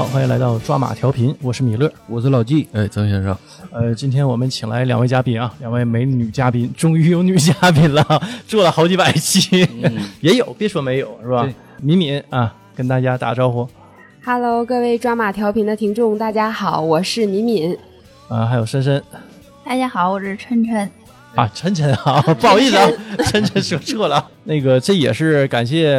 好，欢迎来到抓马调频，我是米勒，我是老纪，哎，曾先生，呃，今天我们请来两位嘉宾啊，两位美女嘉宾，终于有女嘉宾了，做了好几百期，也有，别说没有，是吧？敏敏啊，跟大家打招呼。Hello，各位抓马调频的听众，大家好，我是敏敏。啊，还有深深。大家好，我是琛琛。啊，晨晨啊，不好意思啊，晨晨说错了。那个，这也是感谢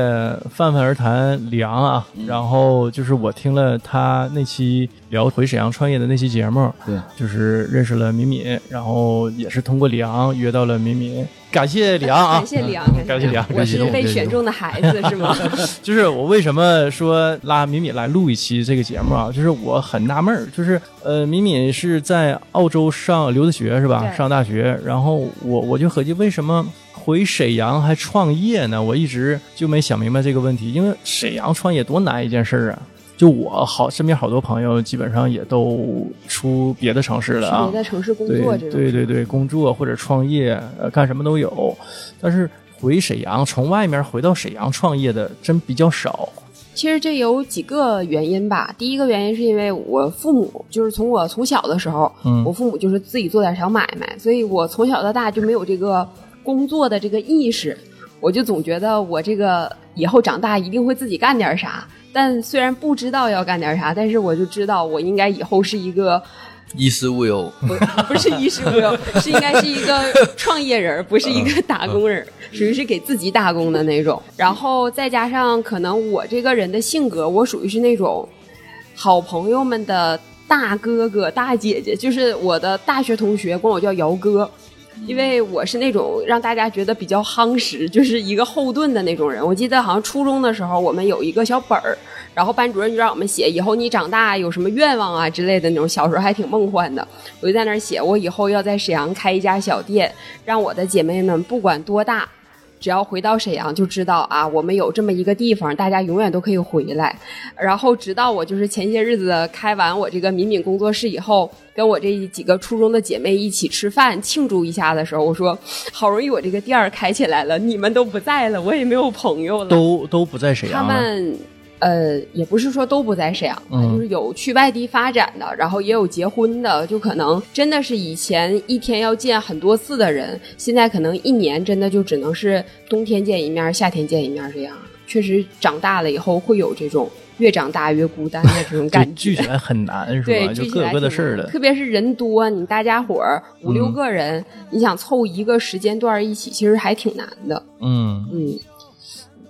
泛泛而谈李昂啊。然后就是我听了他那期聊回沈阳创业的那期节目，对，就是认识了敏敏，然后也是通过李昂约到了敏敏。感谢李昂啊！感谢李昂，感谢李昂，我是被选中的孩子是吗？就是我为什么说拉敏敏来录一期这个节目啊？就是我很纳闷儿，就是呃，敏敏是在澳洲上留的学是吧？上大学，然后我我就合计为什么回沈阳还创业呢？我一直就没想明白这个问题，因为沈阳创业多难一件事儿啊！就我好身边好多朋友，基本上也都出别的城市了啊，别的城市工作，对对对，工作或者创业，呃，干什么都有。但是回沈阳，从外面回到沈阳创业的真比较少。其实这有几个原因吧。第一个原因是因为我父母，就是从我从小的时候，嗯我父母就是自己做点小买卖，所以我从小到大就没有这个工作的这个意识。我就总觉得我这个以后长大一定会自己干点啥。但虽然不知道要干点啥，但是我就知道我应该以后是一个衣食无忧，不不是衣食无忧，是应该是一个创业人，不是一个打工人，属于是给自己打工的那种。然后再加上可能我这个人的性格，我属于是那种好朋友们的大哥哥大姐姐，就是我的大学同学管我叫姚哥。因为我是那种让大家觉得比较夯实，就是一个后盾的那种人。我记得好像初中的时候，我们有一个小本儿，然后班主任就让我们写以后你长大有什么愿望啊之类的那种。小时候还挺梦幻的，我就在那儿写，我以后要在沈阳开一家小店，让我的姐妹们不管多大。只要回到沈阳，就知道啊，我们有这么一个地方，大家永远都可以回来。然后直到我就是前些日子开完我这个敏敏工作室以后，跟我这几个初中的姐妹一起吃饭庆祝一下的时候，我说好容易我这个店儿开起来了，你们都不在了，我也没有朋友了，都都不在沈阳。他们。呃，也不是说都不在沈阳，就是有去外地发展的，然后也有结婚的，就可能真的是以前一天要见很多次的人，现在可能一年真的就只能是冬天见一面，夏天见一面这样。确实长大了以后会有这种越长大越孤单的这种感 觉，聚起来很难是吧？对，就各有各的事儿了。特别是人多，你大家伙儿五六个人，你想凑一个时间段一起，其实还挺难的。嗯嗯。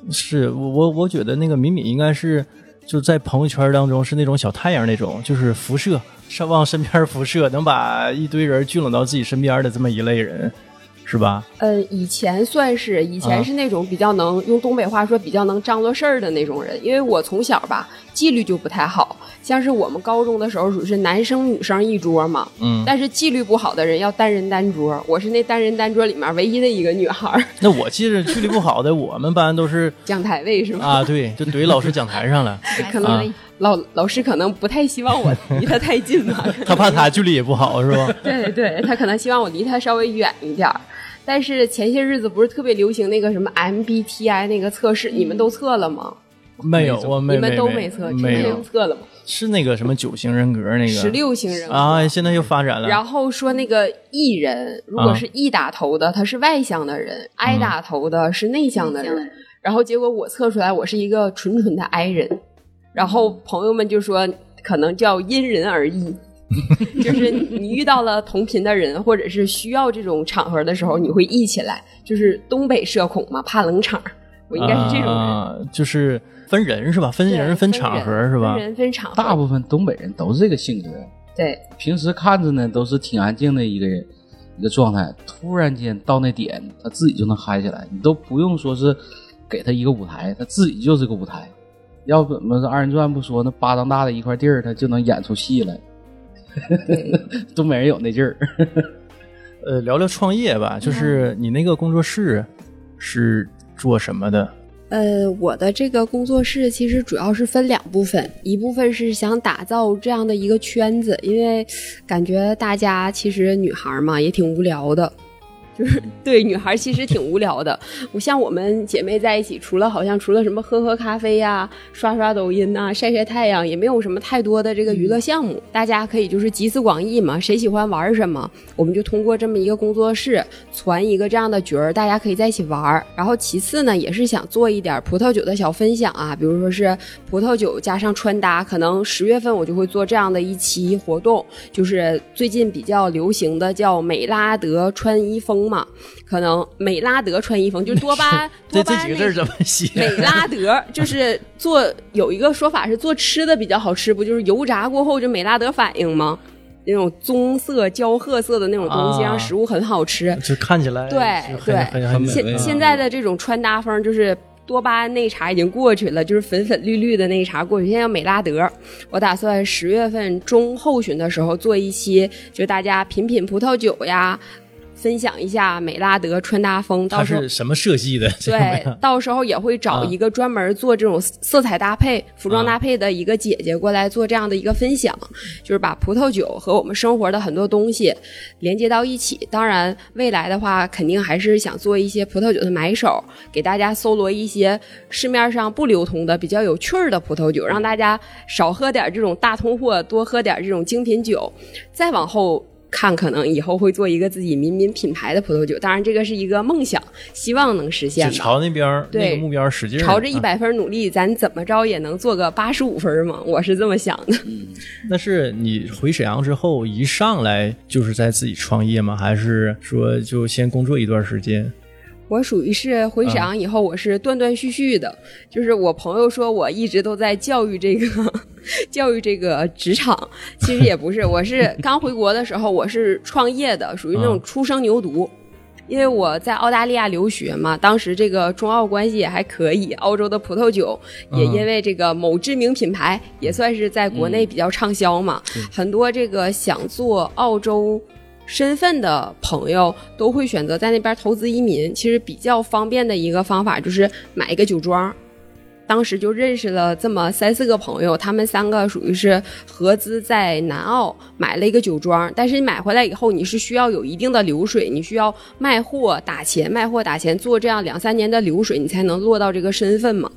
是我我我觉得那个敏敏应该是就在朋友圈当中是那种小太阳那种，就是辐射上往身边辐射，能把一堆人聚拢到自己身边的这么一类人。是吧？呃，以前算是，以前是那种比较能用东北话说比较能张罗事儿的那种人。因为我从小吧纪律就不太好，像是我们高中的时候属于是男生女生一桌嘛，嗯，但是纪律不好的人要单人单桌，我是那单人单桌里面唯一的一个女孩。那我记得纪律不好的，我们班都是 讲台位是吗？啊，对，就怼老师讲台上了。可能老老师可能不太希望我离他太近吧，他怕他距离也不好是吧？对对，他可能希望我离他稍微远一点。但是前些日子不是特别流行那个什么 MBTI 那个测试，你们都测了吗？没有，我你们都没测，没有测了吗？是那个什么九型人格那个十六型人格啊，现在又发展了。然后说那个 E 人，如果是 E 打头的，他是外向的人；I 打头的是内向的人。然后结果我测出来我是一个纯纯的 I 人，然后朋友们就说可能叫因人而异。就是你遇到了同频的人，或者是需要这种场合的时候，你会忆起来。就是东北社恐嘛，怕冷场。我应该是这种人，就是分人是吧？分人分场合是吧？分人分场合。大部分东北人都是这个性格。对，平时看着呢都是挺安静的一个人一个状态，突然间到那点，他自己就能嗨起来，你都不用说是给他一个舞台，他自己就是个舞台。要不怎么二人转不说，那巴掌大的一块地儿，他就能演出戏来。东北人有那劲儿。呃，聊聊创业吧，就是你那个工作室是做什么的？呃，我的这个工作室其实主要是分两部分，一部分是想打造这样的一个圈子，因为感觉大家其实女孩嘛也挺无聊的。就是对女孩其实挺无聊的。我像我们姐妹在一起，除了好像除了什么喝喝咖啡呀、刷刷抖音呐、晒晒太阳，也没有什么太多的这个娱乐项目。大家可以就是集思广益嘛，谁喜欢玩什么，我们就通过这么一个工作室攒一个这样的角儿，大家可以在一起玩儿。然后其次呢，也是想做一点葡萄酒的小分享啊，比如说是葡萄酒加上穿搭，可能十月份我就会做这样的一期活动，就是最近比较流行的叫美拉德穿衣风嘛，可能美拉德穿衣风就是多巴 这多巴那这几个字儿怎么写？美拉德就是做有一个说法是做吃的比较好吃，不就是油炸过后就美拉德反应吗？那种棕色、焦褐色的那种东西，啊让食物很好吃。就看起来对对现现在的这种穿搭风就是。多巴胺那茬已经过去了，就是粉粉绿绿的那一茬过去。现在要美拉德，我打算十月份中后旬的时候做一期，就大家品品葡萄酒呀，分享一下美拉德穿搭风。到它时候是什么设计的？对，到时候也会找啊一个专门做这种色彩搭配、服装搭配的一个姐姐过来做这样的一个分享，就是把葡萄酒和我们生活的很多东西连接到一起。当然，未来的话，肯定还是想做一些葡萄酒的买手，给大家搜罗一些市面上不流通的、比较有趣儿的葡萄酒，让大家少喝点这种大通货，多喝点这种精品酒。再往后。看，可能以后会做一个自己民民品牌的葡萄酒，当然这个是一个梦想，希望能实现朝那边那个目标使劲朝着一百分努力，咱怎么着也能做个八十五分嘛？我是这么想的。那是你回沈阳之后一上来就是在自己创业吗？还是说就先工作一段时间？我属于是回沈阳以后，我是断断续续的，就是我朋友说我一直都在教育这个 教育这个职场，其实也不是，我是刚回国的时候我是创业的，属于那种初生牛犊。因为我在澳大利亚留学嘛，当时这个中澳关系也还可以，澳洲的葡萄酒也因为这个某知名品牌也算是在国内比较畅销嘛，很多这个想做澳洲身份的朋友都会选择在那边投资移民。其实比较方便的一个方法就是买一个酒庄。当时就认识了这么三四个朋友，他们三个属于是合资在南澳买了一个酒庄，但是你买回来以后，你是需要有一定的流水，你需要卖货打钱，卖货打钱，做这样两三年的流水，你才能落到这个身份嘛。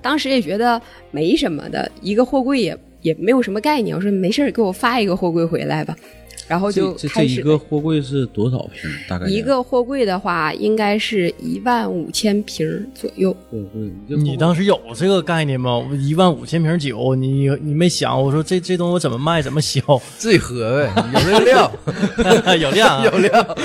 当时也觉得没什么的，一个货柜也也没有什么概念，我说没事儿，给我发一个货柜回来吧，然后就这这开始这一个货柜是多少平？大概一个货柜的话，应该是一万五千瓶儿左右。货柜，你当时有这个概念吗？一万五千瓶酒，你你没想？我说这这东西我怎么卖，怎么销？自己喝呗，有这个量，有量啊，有量。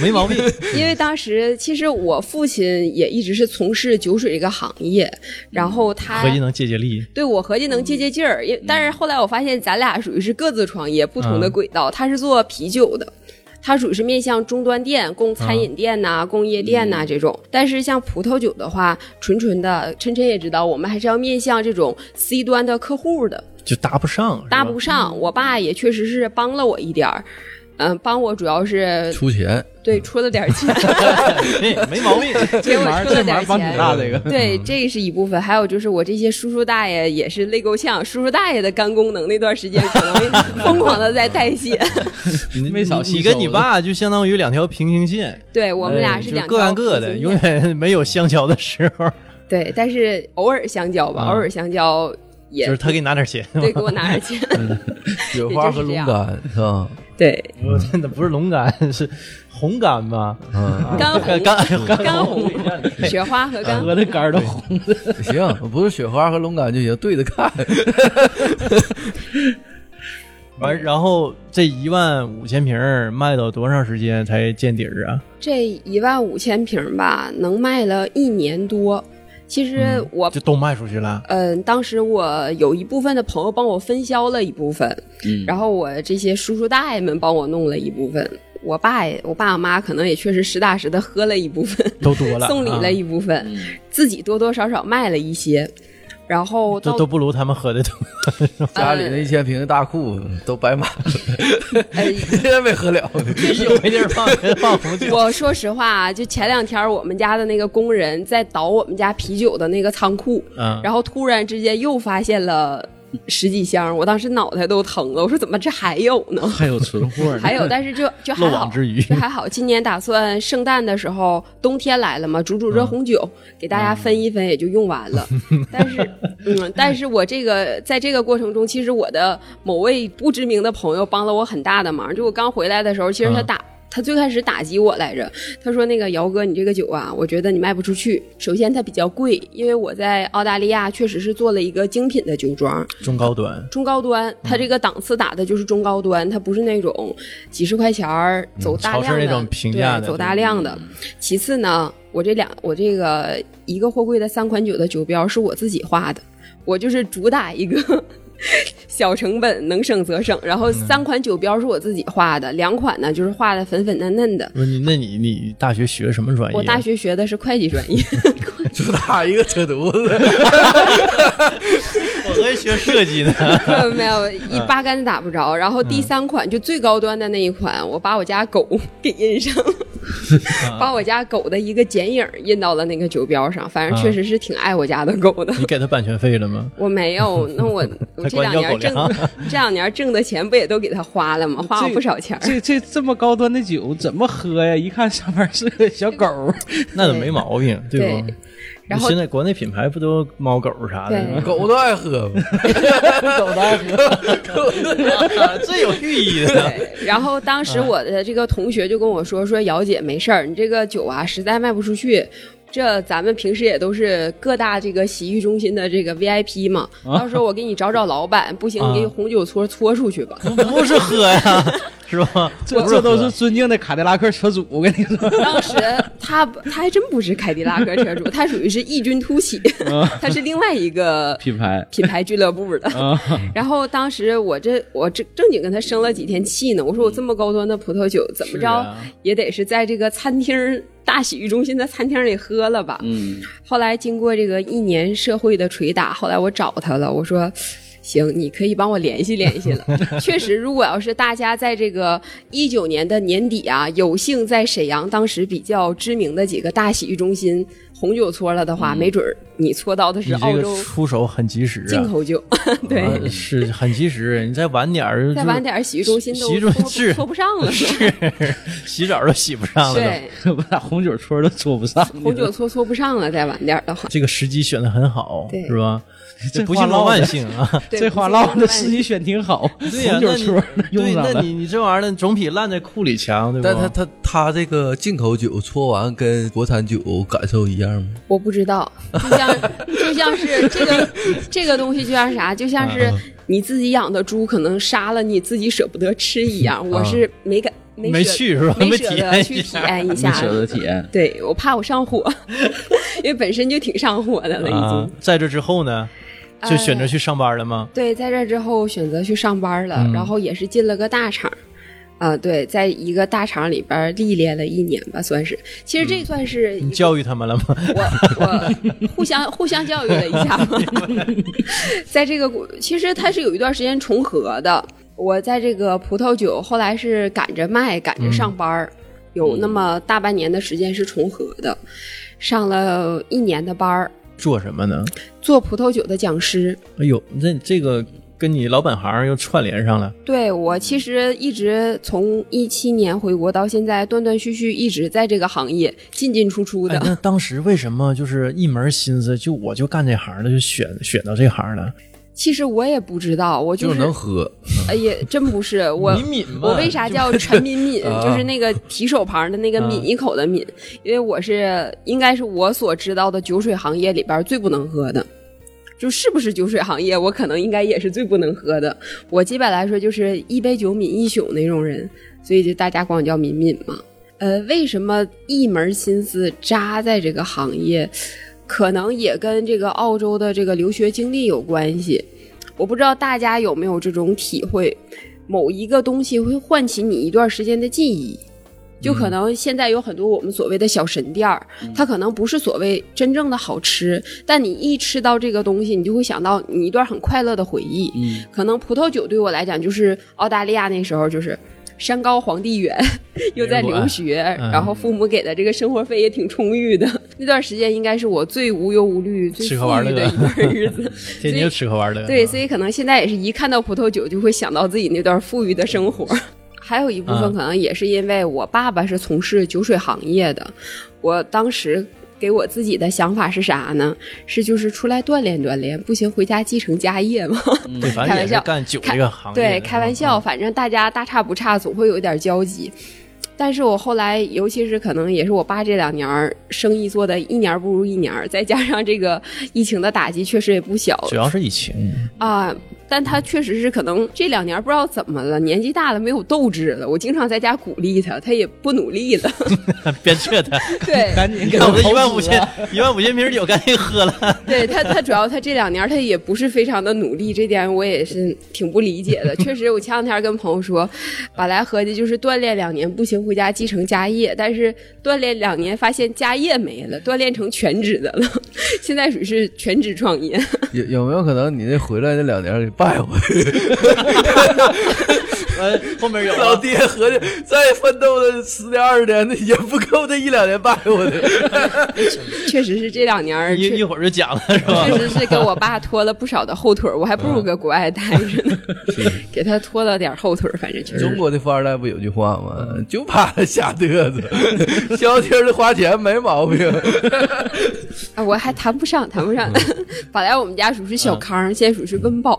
没毛病。因为当时其实我父亲也一直是从事酒水这个行业，然后他合计能借借力。对我合计能借借劲儿，因但是后来我发现咱俩属于是各自创业，不同的轨道。他是做啤酒的，它属于是面向终端店，供餐饮店呐、供夜店呐、这种。但是像葡萄酒的话，纯纯的，晨晨也知道，我们还是要面向这种 C 端的客户的。就搭不上，搭不上。我爸也确实是帮了我一点儿，嗯、帮我主要是出钱，对出了点钱，没 没毛病。给我出了点钱。大这个。对，这是一部分，还有就是我这些叔叔大爷也是累够呛，叔叔大爷的肝功能那段时间可能疯狂的在代谢。你没少吸你跟你爸就相当于两条平行线，对我们俩是两个各干各的，永远没有相交的时候。对，但是偶尔相交吧，啊偶尔相交也就是他给你拿点钱，对给我拿点钱。雪花和龙肝是吧？对，我真的不是龙肝，是红肝吧？嗯，干红、肝肝干红、雪花和干我的肝都红。行，不是雪花和龙肝就行，对着看。完，然后这一万五千瓶卖到多长时间才见底儿啊？这一万五千瓶吧，能卖了一年多。其实我就都卖出去了。嗯，当时我有一部分的朋友帮我分销了一部分，嗯然后我这些叔叔大爷们帮我弄了一部分。我爸也，我爸我妈可能也确实实打实的喝了一部分，都多了，送礼了一部分，嗯自己多多少少卖了一些，然后都都不如他们喝的多。家里那一千瓶大库都摆满了，哎，现在没喝了。有没地儿放放红酒。我说实话啊，就前两天我们家的那个工人在倒我们家啤酒的那个仓库，嗯，然后突然之间又发现了十几箱，我当时脑袋都疼了。我说怎么这还有呢？还有存货呢，还有，但是就 就还漏好网，之鱼就还好。今年打算圣诞的时候，冬天来了嘛，煮煮热红酒，给大家分一分，也就用完了。但是，嗯，但是我这个在这个过程中，其实我的某位不知名的朋友帮了我很大的忙。就我刚回来的时候，其实他嗯打。他最开始打击我来着，他说：“那个姚哥，你这个酒啊，我觉得你卖不出去。首先它比较贵，因为我在澳大利亚确实是做了一个精品的酒庄，中高端，中高端，它这个档次打的就是中高端，它不是那种几十块钱儿走大量的、那种平价的对走大量的。其次呢，我这两我这个一个货柜的三款酒的酒标是我自己画的，我就是主打一个。小成本，能省则省。然后三款酒标是我自己画的，两款呢就是画的粉粉嫩嫩的。不是你，那你你大学学什么专业？我大学学的是会计专业，主打一个扯犊子，我还学设计呢。没有一八竿子打不着。然后第三款就最高端的那一款，我把我家狗给印上了，把我家狗的一个剪影印到了那个酒标上。反正确实是挺爱我家的狗的。你给他版权费了吗？我没有，那我 我这两年挣这两年挣的钱不也都给他花了吗？花了不少钱。这这这么高端的酒怎么喝呀？一看上面是个小狗儿，那都没毛病，对吧？对然后现在国内品牌不都猫狗啥的吗？狗都爱喝。狗都爱喝，最有寓意的。对，然后当时我的这个同学就跟我说说，姚姐没事儿，你这个酒啊实在卖不出去。这咱们平时也都是各大这个洗浴中心的这个 VIP 嘛，到时候我给你找找老板，不行啊。你给红酒搓搓出去吧。不是喝呀，是吧？这这都是尊敬的凯迪拉克车主，我跟你说，当时他他还真不是凯迪拉克车主，他属于是异军突起，他是另外一个品牌。品牌俱乐部的。啊，然后当时我这我正正经跟他生了几天气呢，我说我这么高端的葡萄酒，怎么着啊。也得是在这个餐厅儿大洗浴中心的餐厅里喝了吧。嗯，后来经过这个一年社会的捶打，后来我找他了，我说。行，你可以帮我联系联系了。确实，如果要是大家在这个一九年的年底啊，有幸在沈阳当时比较知名的几个大洗浴中心红酒搓了的话，没准儿你搓到的是澳洲出手很及时啊，进口酒。对，啊是很及时。你再晚点儿，再晚点儿洗浴中心都洗浴是搓不上了。是洗澡都洗不上了。对，我俩红酒搓都搓不上，红酒搓搓不上了，再晚点儿的话。这个时机选的很好，对是吧？这不幸中话唠万幸啊！这话唠的时机选挺好，对呀、红酒那你戳用对，上了。那你你这玩意儿呢总比烂在库里强，对吧？但他他他这个进口酒搓完跟国产酒感受一样吗？我不知道，就像就像是这个这个东西，就像啥，就像是你自己养的猪，可能杀了你自己舍不得吃一样。我是没敢没舍去是吧没舍得去验一下体验一没下。舍得体验，对我怕我上火，因为本身就挺上火的了，已经。啊，在这之后呢，就选择去上班了吗？对，在这之后选择去上班了，嗯然后也是进了个大厂。啊、对，在一个大厂里边历练了一年吧，算是。其实这算是你教育他们了吗？我我 互相互相教育了一下嘛，在这个其实它是有一段时间重合的。我在这个葡萄酒后来是赶着卖，赶着上班儿，有那么大半年的时间是重合的，上了一年的班儿，做什么呢？做葡萄酒的讲师。哎呦，那这个跟你老本行又串联上了。对我其实一直从一七年回国到现在，断断续续一直在这个行业进进出出的。哎，那当时为什么就是一门心思就我就干这行了，就选选到这行了？其实我也不知道，我就是是能喝，哎也真不是我。敏敏嘛我为啥叫陈敏敏？啊就是那个提手旁的那个啊抿一口的抿，因为我是应该是我所知道的酒水行业里边最不能喝的。就是不是酒水行业，我可能应该也是最不能喝的。我基本来说就是一杯酒抿一宿那种人，所以就大家管我叫敏敏嘛。呃，为什么一门心思扎在这个行业？可能也跟这个澳洲的这个留学经历有关系。我不知道大家有没有这种体会，某一个东西会唤起你一段时间的记忆。就可能现在有很多我们所谓的小神店儿，它可能不是所谓真正的好吃，但你一吃到这个东西，你就会想到你一段很快乐的回忆。嗯，可能葡萄酒对我来讲，就是澳大利亚那时候就是山高皇帝远，又在留学，嗯然后父母给的这个生活费也挺充裕的。那段时间应该是我最无忧无虑、最吃喝玩乐富裕的一段日子。天天吃喝玩乐。对，所以可能现在也是一看到葡萄酒就会想到自己那段富裕的生活。还有一部分嗯可能也是因为我爸爸是从事酒水行业的，我当时给我自己的想法是啥呢？是就是出来锻炼锻炼，不行回家继承家业嘛。对，反正也是开玩笑干酒这个行业。对，开玩笑，反正大家大差不差，总会有一点交集。但是我后来，尤其是可能也是我爸这两年儿生意做的一年不如一年儿，再加上这个疫情的打击，确实也不小主要是疫情。啊。但他确实是可能这两年不知道怎么了，年纪大了没有斗志了。我经常在家鼓励他，他也不努力了。别撤他，对，赶紧给给我们一万五千一万五千瓶酒，赶紧喝了。对他，他主要他这两年他也不是非常的努力，这点我也是挺不理解的。确实，我前两天跟朋友说，本来合计就是锻炼两年不行，回家继承家业，但是锻炼两年发现家业没了，锻炼成全职的了，现在属于是全职创业。有有没有可能你那回来那两年给败 后面有老啊爹合计再奋斗的十年二十年的也不够这一两年半我的。确实是这两年一一会儿就讲了是吧？确实是给我爸拖了不少的后腿儿，我还不如搁国外待着呢，给他拖了点后腿儿，反正就是中国的富二代不有句话吗？就怕他瞎嘚瑟，消停的花钱没毛病。啊，我还谈不上，谈不上。本来我们家属是小康，现在属是温饱，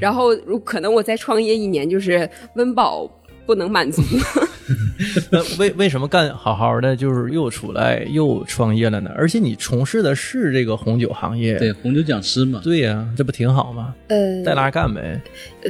然后如可能我再创业一年，就是温饱不能满足。那为为什么干好好的，就是又出来又创业了呢？而且你从事的是这个红酒行业，对红酒讲师嘛，对呀、这不挺好吗？呃，带拉干呗。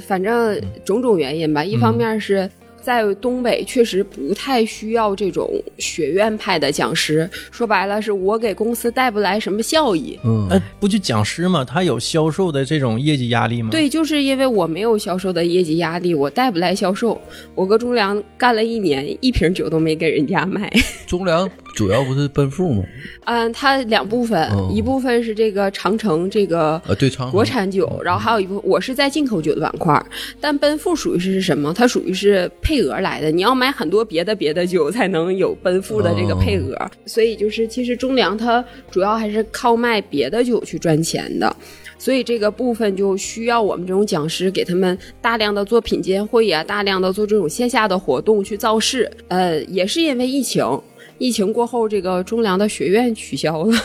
反正种种原因吧，一方面是。在东北确实不太需要这种学院派的讲师，说白了是我给公司带不来什么效益。嗯，哎，不就讲师吗？他有销售的这种业绩压力吗？，对，就是因为我没有销售的业绩压力，我带不来销售。我搁中粮干了一年，一瓶酒都没给人家卖。中粮主要不是奔富吗？嗯，它两部分，哦一部分是这个长城这个呃，对，长国产酒，然后还有一部分我是在进口酒的板块，但奔富属于是什么？它属于是配额来的，你要买很多别的别的酒才能有奔富的这个配额，所以就是其实中粮它主要还是靠卖别的酒去赚钱的。所以这个部分就需要我们这种讲师给他们大量的做品鉴会啊，大量的做这种线下的活动去造势。呃，也是因为疫情，疫情过后，这个中粮的学院取消了。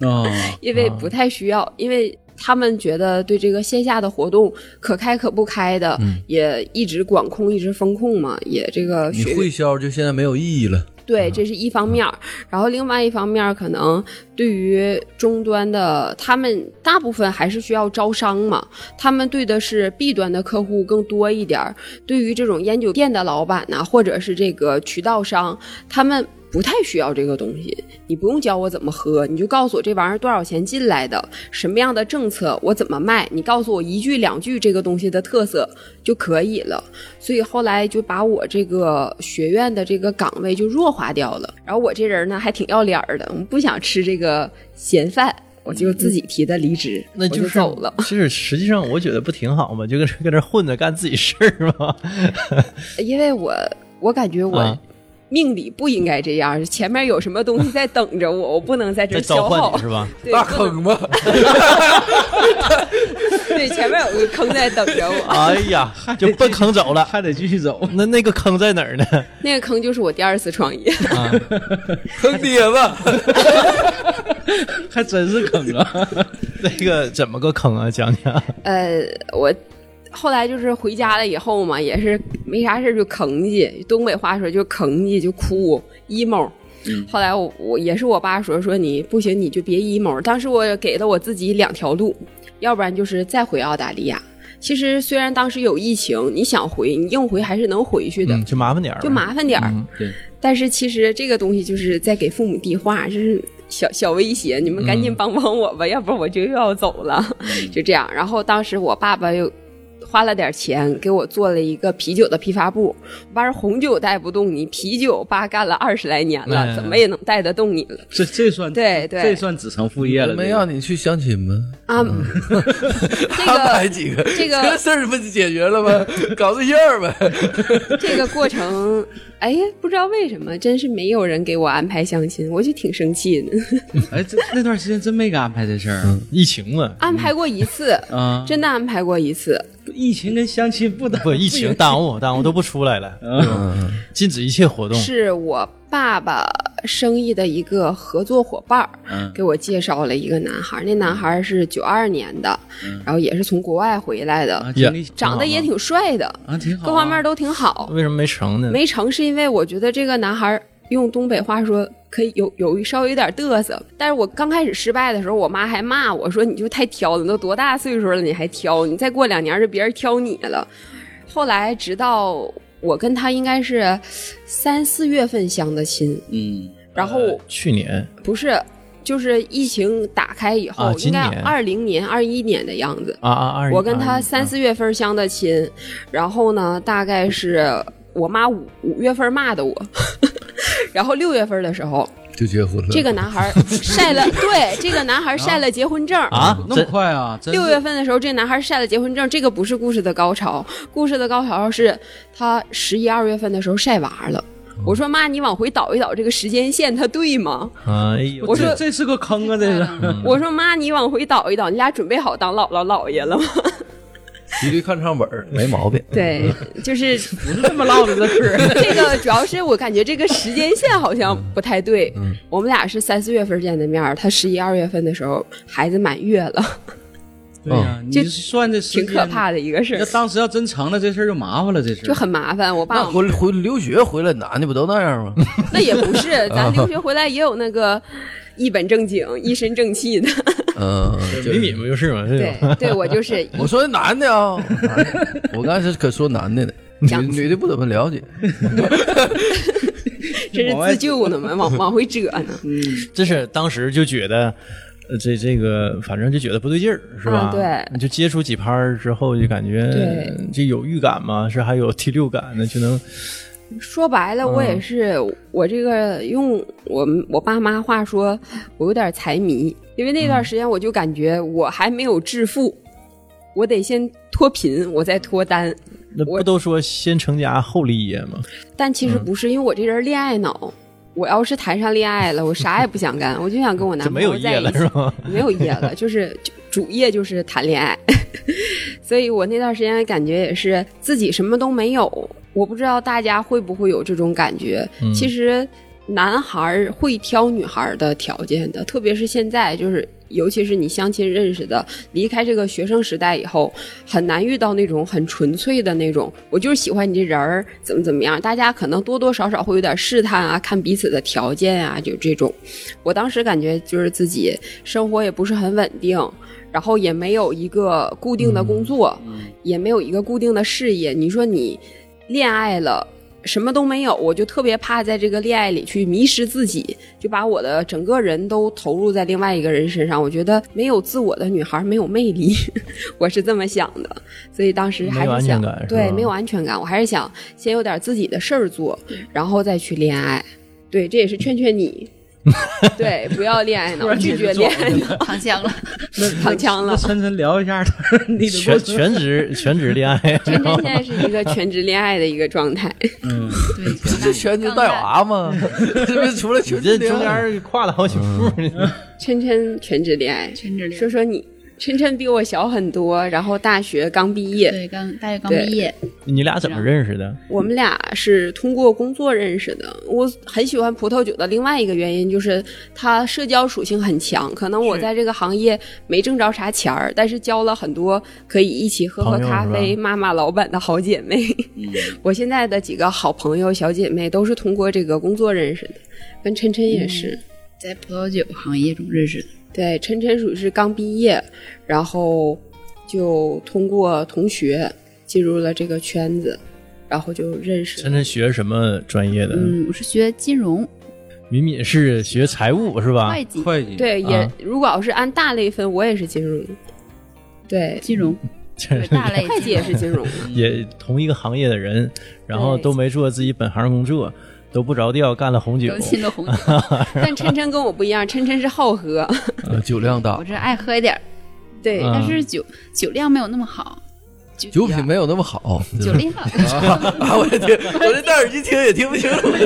啊，因为不太需要，因为他们觉得对这个线下的活动可开可不开的，也一直管控，一直风控嘛，也这个你学会销就现在没有意义了。对，这是一方面儿。然后另外一方面儿，可能对于终端的他们，大部分还是需要招商嘛，他们对的是 B 端的客户更多一点儿。对于这种烟酒店的老板呐、或者是这个渠道商，他们。不太需要这个东西，你不用教我怎么喝，你就告诉我这玩意儿多少钱进来的，什么样的政策，我怎么卖，你告诉我一句两句这个东西的特色就可以了。所以后来就把我这个学院的这个岗位就弱化掉了。然后我这人呢还挺要脸儿的，我不想吃这个闲饭，我就自己提的离职，我那就是走了。其实实际上我觉得不挺好吗？就跟跟这混着干自己事儿吗？因为我我感觉我啊命里不应该这样，前面有什么东西在等着我，我不能在这消耗召唤你。是吧？对，大坑吗？对，前面有个坑在等着我。哎呀，就奔坑走了。还得继续走。那那个坑在哪儿呢？那个坑就是我第二次创业。啊，坑爹吧！还真是坑啊！那个怎么个坑啊？讲讲。呃，我后来就是回家了以后嘛，也是没啥事儿就吭叽，东北话说就吭叽就哭 emo。后来我我也是我爸说说你不行你就别 emo。当时我给了我自己两条路，要不然就是再回澳大利亚。其实虽然当时有疫情，你想回你硬回还是能回去的，嗯，就麻烦点儿，就麻烦点儿。嗯对，但是其实这个东西就是在给父母递话，就是小小威胁，你们赶紧帮帮我吧，要不然我就又要走了，就这样。然后当时我爸爸又花了点钱给我做了一个啤酒的批发部。我爸说红酒带不动你，啤酒爸干了二十来年了，哎怎么也能带得动你了。这这算对对这算子承父业了。没让你去相亲吗？啊，这安排个几个，这个这事儿不就解决了吗？搞对象呗。这个过程，哎呀，不知道为什么，真是没有人给我安排相亲，我就挺生气的。哎，这那段时间真没给安排这事儿疫情嘛，安排过一次，啊。真的安排过一次。疫情跟相亲不不疫情耽误耽误都不出来了，嗯禁止一切活动。是我爸爸生意的一个合作伙伴儿嗯给我介绍了一个男孩儿，那男孩儿是九二年的，然后也是从国外回来的，啊，长得也挺帅的，啊挺好啊，各方面都挺好。为什么没成呢？没成是因为我觉得这个男孩儿用东北话说可以有有稍微有点嘚瑟，但是我刚开始失败的时候，我妈还骂我说你就太挑了，你都多大岁数了你还挑，你再过两年就别人挑你了。后来直到我跟他应该是三四月份相的亲，嗯。然后呃去年。不是。就是疫情打开以后，啊应该二零年、二一年的样子。啊啊二，我跟他三四月份相的亲，然后呢，大概是我妈五五月份骂的我，然后六月份的时候，就结婚了。这个男孩晒了，对，这个男孩晒了结婚证。啊，那么快啊？六月份的时候，这男孩晒了结婚证，这个不是故事的高潮，故事的高潮是他十一二月份的时候晒娃了。我说妈，你往回倒一倒，这个时间线它对吗？哎呦，我说这这是个坑啊！这是 我说妈，你往回倒一倒，你俩准备好当姥姥姥爷了吗？一律看唱本儿 没毛病。对，就是不是这么唠的这嗑。这个主要是我感觉这个时间线好像不太对。我们俩是三四月份见的面儿，他十一二月份的时候孩子满月了，对呀，你就算这挺可怕的一个事儿，要当时要真成了，这事儿就麻烦了，这事儿就很麻烦。我爸那回回留学回来，男的不都那样吗？那也不是，咱留学回来也有那个一本正经、一身正气的。嗯，就李敏不就是吗？对对，我就是 我说的男的啊，我刚才是可说男的呢，女女的不怎么了解。这是自救呢嘛，往往回折呢。这是当时就觉得，呃，这这个反正就觉得不对劲儿，是吧？啊对就接触几拍儿之后，就感觉对这有预感嘛，是还有第六感呢，就能说白了，我也是我这个用我们我爸妈话说，我有点财迷，因为那段时间我就感觉我还没有致富，我得先脱贫，我再脱单。我那不都说先成家后立业吗？但其实不是，因为我这人恋爱脑。我要是谈上恋爱了，我啥也不想干，我就想跟我男朋友在一起业了是。吧？没有业了，就是就主业就是谈恋爱，所以我那段时间感觉也是自己什么都没有。我不知道大家会不会有这种感觉。嗯其实男孩会挑女孩的条件的，特别是现在，就是尤其是你相亲认识的，离开这个学生时代以后，很难遇到那种很纯粹的那种，我就是喜欢你这人儿，怎么怎么样。大家可能多多少少会有点试探啊，看彼此的条件啊，就这种。我当时感觉就是自己生活也不是很稳定，然后也没有一个固定的工作，也没有一个固定的事业。你说你恋爱了。什么都没有，我就特别怕在这个恋爱里去迷失自己，就把我的整个人都投入在另外一个人身上。我觉得没有自我的女孩没有魅力，我是这么想的。所以当时还没有安是想是对没有安全感，我还是想先有点自己的事儿做，然后再去恋爱。对，这也是劝劝你，对，不要恋爱脑，拒绝恋爱脑，躺枪了，躺枪了那。琛琛聊一下他你的全。全职全职恋爱，晨晨现在是一个全职恋爱的一个状态，嗯，对，这全职带娃吗？这不是除了你中间跨了好几步呢。晨晨 全职恋爱。全职恋说说你，琛琛比我小很多，然后大学刚毕业，对，刚大学刚毕业，你俩怎么认识的？我们俩是通过工作认识的。我很喜欢葡萄酒的另外一个原因就是它社交属性很强。可能我在这个行业没挣着啥钱儿，但是交了很多可以一起喝喝咖啡、骂骂老板的好姐妹。我现在的几个好朋友、小姐妹都是通过这个工作认识的，跟琛琛也是。在葡萄酒行业中认识的。对，晨晨属于是刚毕业，然后就通过同学进入了这个圈子，然后就认识了。琛琛学什么专业的？嗯，我是学金融。敏敏是学财务是吧？会计，会计。对，也、啊。如果要是按大类分，我也是金融。对，金融。对大类 会计也是金融，也同一个行业的人，然后都没做自己本行工作，都不着调干了红酒。都，进了红酒，但 琛琛跟我不一样，琛琛是好喝，呃酒量大。我，这爱喝一点儿，对，嗯。但是酒酒量没有那么好，酒酒品没有那么好。酒量。啊，我也听，我这戴耳机听也听不清。楚。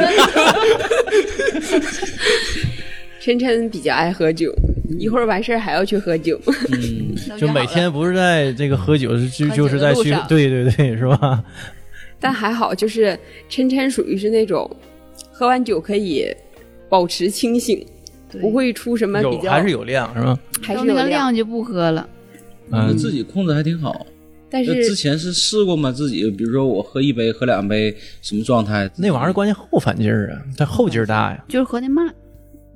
琛琛比较爱喝酒，一会儿完事儿还要去喝酒，嗯，就每天不是在这个喝酒，就就是在去对对对，是吧？但还好，就是晨晨属于是那种喝完酒可以保持清醒，不会出什么比较，还是有量是吧？到那个还是有量，量就不喝了。嗯，自己控制还挺好。但是之前是试过吗？自己比如说我喝一杯、喝两杯，什么状态？那玩意儿关键后反劲儿啊，它后劲儿大呀，就是喝的慢，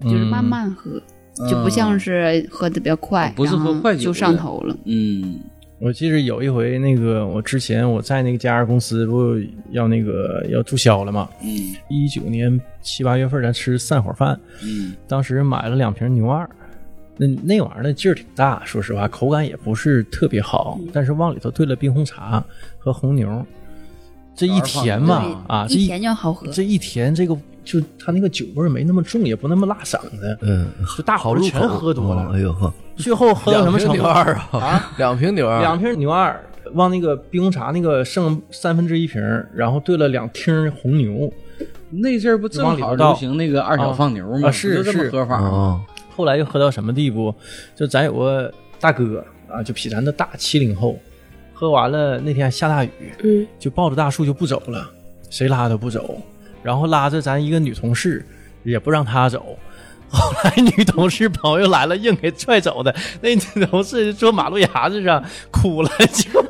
就是慢慢喝，就不像是喝的比较快，不是喝然后快酒就上头了。嗯我记得有一回，那个我之前我在那个家公司不要那个要注销了嘛，嗯一九年七八月份咱吃散伙饭，嗯当时买了两瓶牛二，那那玩意儿的劲儿挺大，说实话，口感也不是特别好，但是往里头兑了冰红茶和红牛，这一甜嘛啊，这一甜就好喝。这一甜，这个就它那个酒味儿没那么重，也不那么辣嗓子，嗯，就大伙儿全。喝多了。哎呦呵，最后喝到什么程度两瓶牛？二啊？两瓶牛二，两瓶牛二，往那个冰红茶那个剩三分之一瓶，然后兑了两听红牛。那阵儿不正好流行那个二小放牛吗？啊是是喝法吗？啊，后来又喝到什么地步？就咱有个大哥啊，就比咱的大七零后，喝完了那天下大雨，嗯，就抱着大树就不走了，谁拉都不走，然后拉着咱一个女同事也不让她走。后来女同事朋友来了，硬给拽走的。那女同事坐马路牙子上哭了，就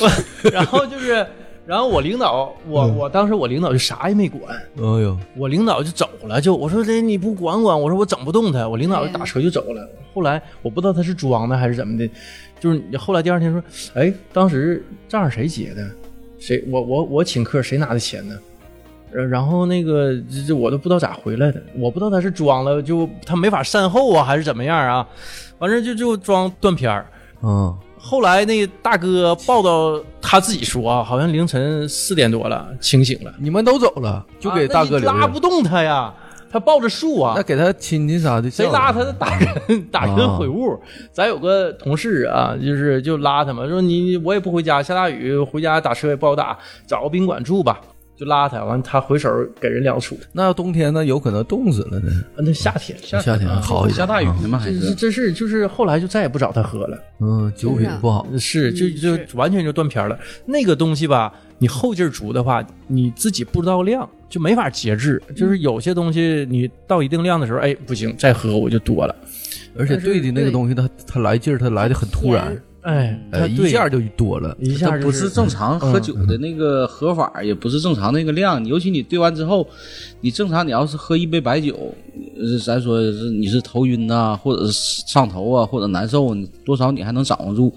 我，然后就是，然后我领导，我我当时我领导就啥也没管，哎呦，我领导就走了，就我说这你不管管，我说我整不动他，我领导就打车就走了。后来我不知道他是装的还是怎么的，就是后来第二天说，哎，当时账谁结的？谁我我我请客，谁拿的钱呢？呃然后那个这这我都不知道咋回来的，我不知道他是装了，就他没法善后啊，还是怎么样啊？反正就就装断片儿。嗯，后来那大哥报道他自己说啊，好像凌晨四点多了，清醒了。你们都走了，就给大哥留啊拉不。动他呀，他抱着树啊那，给他亲戚啥的，谁拉他打人 打人啊毁物。咱有个同事啊，就是就拉他嘛，说你我也不回家，下大雨回家打车也不好打，找个宾馆住吧。就拉他，完他回手给人两杵。那要冬天呢，有可能冻死了呢。啊那夏天，夏夏天好一点，下大雨呢吗？还这是这是就是后来就再也不找他喝了，嗯，酒品不好。是就就完全就断片了。那个东西吧，你后劲儿足的话，你自己不知道量，就没法节制。就是有些东西你到一定量的时候，哎，不行，再喝我就多了。而且对的那个东西，它它来劲儿，它来的很突然，哎，哎，它对一下就多了。一下不是正常喝酒的那个喝法，也不是正常那个量。尤其你兑完之后，你正常你要是喝一杯白酒，呃咱说是你是头晕呐、或者是上头啊，或者难受，你多少你还能掌握住。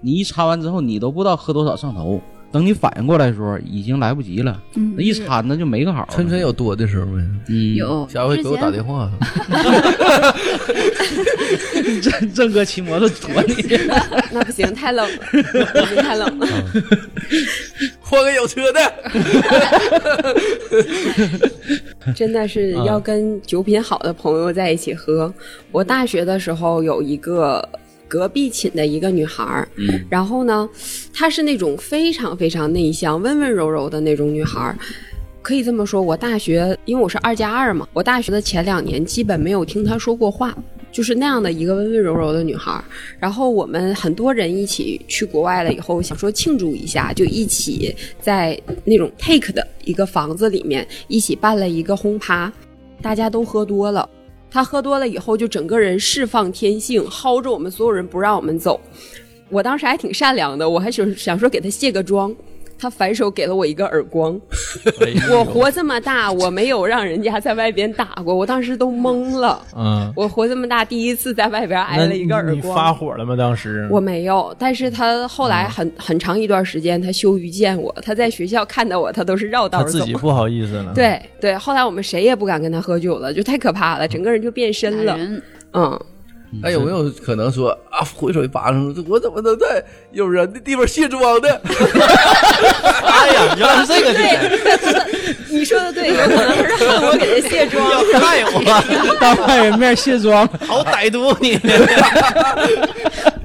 你一掺完之后，你都不知道喝多少上头。等你反应过来的时候，已经来不及了。嗯那一掺那就没个好了。琛琛有多的时候没？嗯，有下回给我打电话。话。郑郑哥骑摩托驮你。那不行，太冷了，太冷了。换个有车的。真的是要跟酒品好的朋友在一起喝。我大学的时候有一个隔壁寝的一个女孩儿，嗯然后呢，她是那种非常非常内向、温温柔柔的那种女孩儿。可以这么说，我大学因为我是二加二嘛，我大学的前两年基本没有听她说过话，就是那样的一个温温柔柔的女孩儿。然后我们很多人一起去国外了以后，想说庆祝一下，就一起在那种 take 的一个房子里面一起办了一个轰趴，大家都喝多了。他喝多了以后，就整个人释放天性，薅着我们所有人不让我们走。我当时还挺善良的，我还想想说给他卸个妆，他反手给了我一个耳光。我活这么大，我没有让人家在外边打过，我当时都懵了。嗯，我活这么大第一次在外边挨了一个耳你光。发火了吗？当时我没有，但是他后来很、很长一段时间，他羞于见我。他在学校看到我，他都是绕道走。自己不好意思了。，对对，后来我们谁也不敢跟他喝酒了，就太可怕了，整个人就变身了。嗯，那有没有可能说啊，回手一巴掌，我怎么能在有人的地方卸妆呢？哎呀，原来是这个点，对，你说的对，有可能是让我给他卸妆。要害我，当外人面卸妆，好歹毒你！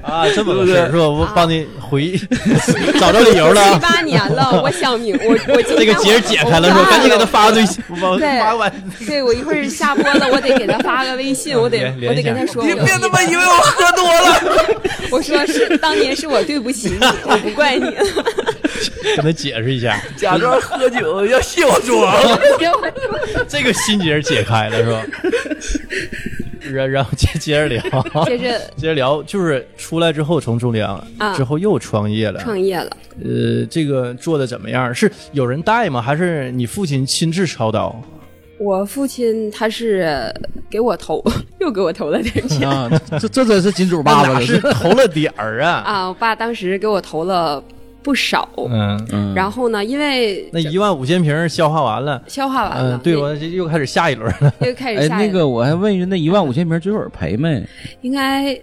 啊，这么个事儿是吧？我帮你回 找着理由了。八年了，我想明，我我今这个天结儿解开了是吧？赶紧给他发个微信，我对发完。对我一会儿下播了，我得给他发个微信，我得我得跟他说，你别他妈以为我喝多了。我说是当年是我对不起你，我不怪你。跟他解释一下，假装喝酒要卸我妆，这个心结解开了是吧？然然后接接着聊，接着 接着聊，就是出来之后从中粮啊之后又创业了，创业了，呃，这个做的怎么样？是有人带吗？还是你父亲亲自操刀？我父亲他是给我投，又给我投了点钱啊，这这真是金主爸爸了，是投了点儿啊？啊！我爸当时给我投了不少，嗯，嗯，然后呢，因为那一万五千瓶消化完了，消化完了，嗯，对，我这又开始下一轮了。又开始哎，下一那个我还问一句，那一万五千瓶最后赔没？应该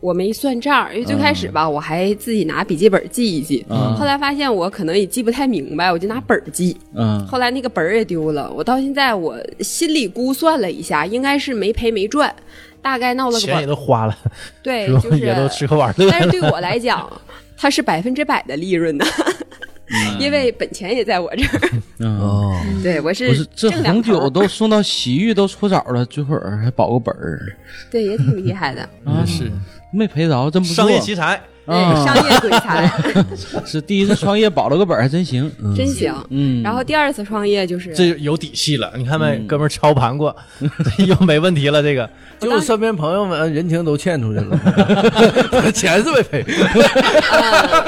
我没算账，因为最开始吧，我还自己拿笔记本记一记，嗯。后来发现我可能也记不太明白，我就拿本儿记，嗯。后来那个本儿也丢了，我到现在我心里估算了一下，应该是没赔没赚，大概闹了个钱也，都花了，对，就是也都吃喝玩乐。但是对我来讲，它是百分之百的利润的，因为本钱也在我这儿。嗯，哦，对我是不是这红酒都送到洗浴都搓澡了，最后还保个本儿。对也挺厉害的，啊，是。没赔着，真不错。商业奇才，商业鬼才，是第一次创业保了个本，还真行。真行。嗯，然后第二次创业就是这有底气了。你看没，嗯哥们儿操盘过，又没问题了。这个就是身边朋友们人情都欠出去了，钱是没赔。呃，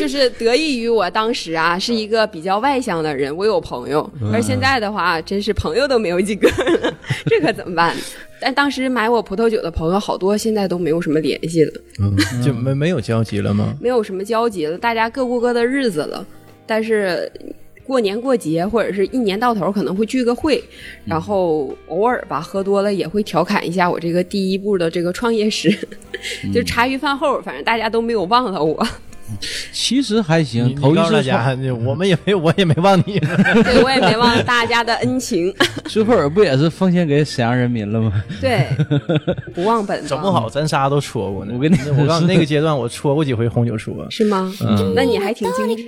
就是得益于我当时啊是一个比较外向的人，我有朋友，而现在的话真是朋友都没有几个了，这可怎么办？但当时买我葡萄酒的朋友好多，现在都没有什么联系了，嗯 就没没有交集了吗？没有什么交集了，大家各过各的日子了。但是过年过节或者是一年到头可能会聚个会，然后偶尔吧喝多了也会调侃一下我这个第一步的这个创业史，就茶余饭后，反正大家都没有忘了我。其实还行，头一次我们也没，我也没忘你。对我也没忘大家的恩情，最后不也是奉献给沈阳人民了吗？对，不忘本整不，好咱仨都戳过呢。我跟你我告诉你，那个阶段我戳过几回红酒说。是吗？嗯那你还挺精致。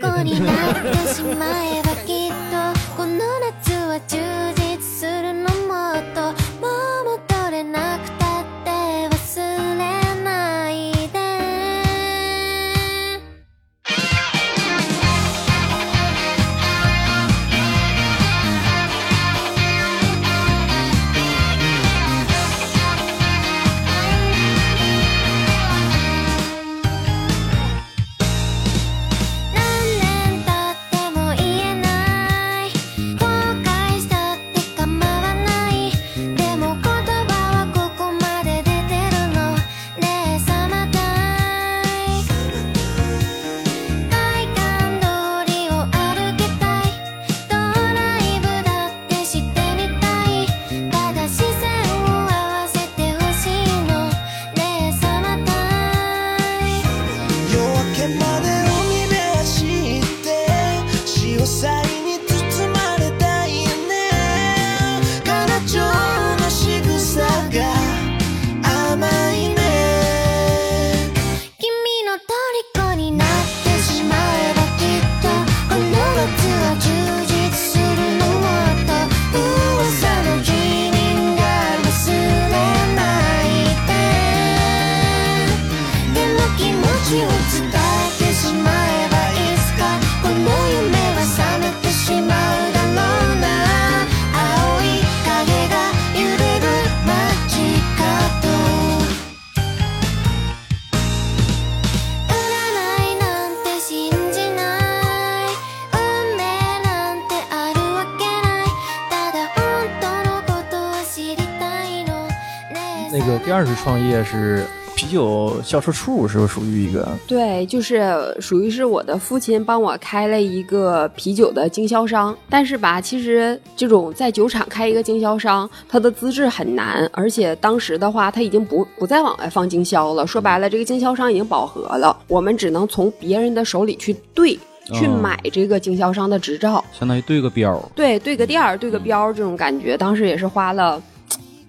创业是啤酒销售处是不是属于一个？对，就是属于是我的父亲帮我开了一个啤酒的经销商，但是吧，其实这种在酒厂开一个经销商，它的资质很难，而且当时的话，他已经不不再往外放经销了。说白了，这个经销商已经饱和了，我们只能从别人的手里去兑。去哦买这个经销商的执照，相当于对个标儿。对，对个店儿，对个标儿，这种感觉，当时也是花了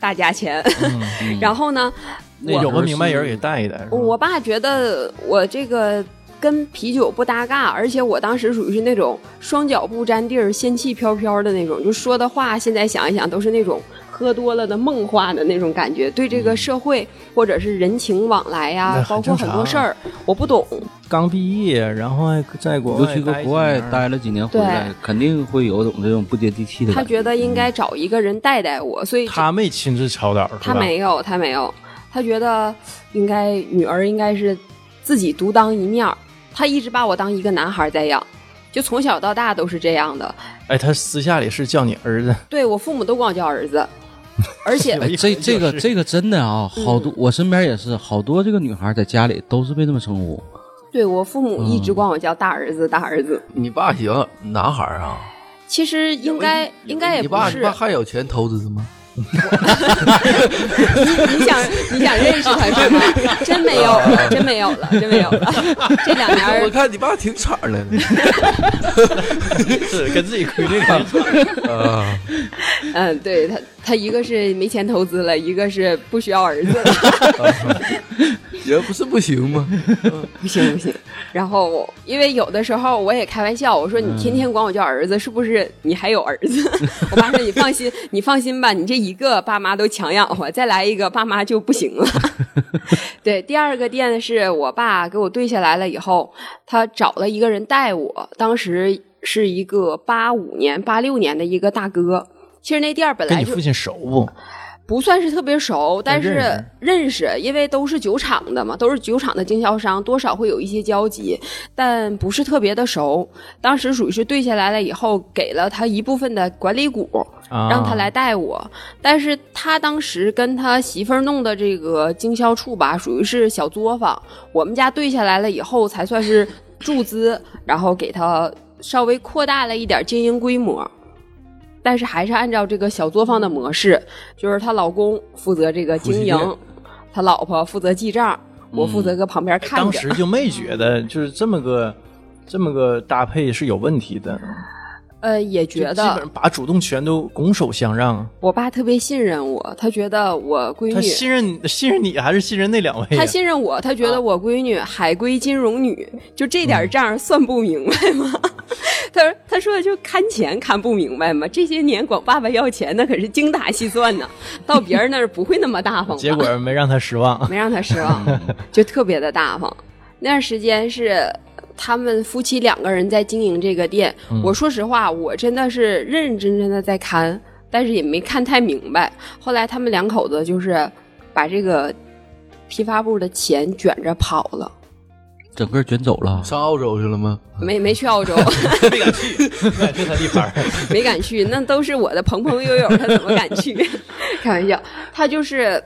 大价钱。然后呢，我那有个明白人给带一带。我爸觉得我这个跟啤酒不搭嘎，而且我当时属于是那种双脚不沾地儿、仙气飘飘的那种，就说的话，现在想一想都是那种喝多了的梦话的那种感觉。对这个社会或者是人情往来呀、包括很多事儿，我不懂。刚毕业，然后还在国外尤其搁国外待了几年回来，肯定会有种这种不接地气的他觉。得应该找一个人带带我，所以他没亲自操导，是吧他没有，他没有，他觉得应该女儿应该是自己独当一面儿。他一直把我当一个男孩在养，就从小到大都是这样的。哎，他私下里是叫你儿子，对我父母都管我叫儿子，而且 哎，这这个这个真的啊，好多我身边也是好多这个女孩在家里都是被这么称呼。对我父母一直管我叫大儿子，大儿子。你爸喜欢男孩啊？其实应该应该也不是你爸你爸，还有钱投资吗？你你想你想认识他是吗？真没有了，真没有了，真没有了。这两年我看你爸挺惨的 是跟自己亏这个。啊。嗯，对他，他一个是没钱投资了，一个是不需要儿子了。也不是不行吗？不行不行。然后，因为有的时候我也开玩笑，我说你天天管我叫儿子，是不是你还有儿子？我爸说你放心，你放心吧，你这一个爸妈都强养活，再来一个爸妈就不行了。对，第二个店是我爸给我对下来了以后，他找了一个人带我，当时是一个八五年、八六年的一个大哥。其实那店儿本来就跟你父亲熟不？不算是特别熟，但是认识因为都是酒厂的嘛，都是酒厂的经销商，多少会有一些交集，但不是特别的熟。当时属于是对下来了以后，给了他一部分的管理股，啊让他来带我。但是他当时跟他媳妇儿弄的这个经销处吧，属于是小作坊。我们家对下来了以后，才算是注资，然后给他稍微扩大了一点经营规模。但是还是按照这个小作坊的模式，就是她老公负责这个经营夫妻店，他老婆负责记账，我负责搁旁边看着。当时就没觉得就是这么个这么个搭配是有问题的，呃，也觉得基本上把主动权都拱手相让。我爸特别信任我，他觉得我闺女他女，信任信任你还是信任那两位呀？他信任我，他觉得我闺女海归金融女，就这嗯点账算不明白吗？他说：“他说就看钱看不明白嘛？这些年管爸爸要钱，那可是精打细算呢。到别人那儿不会那么大方吧。”结果没让他失望。没让他失望，就特别的大方。那段时间是他们夫妻两个人在经营这个店。我说实话，我真的是认认真真的在看，但是也没看太明白。后来他们两口子就是把这个批发部的钱卷着跑了，整个卷走了。上澳洲去了吗？没没去澳洲，没敢去，没敢去他地盘。没敢去，那都是我的朋朋友友，他怎么敢去？开玩笑，他就是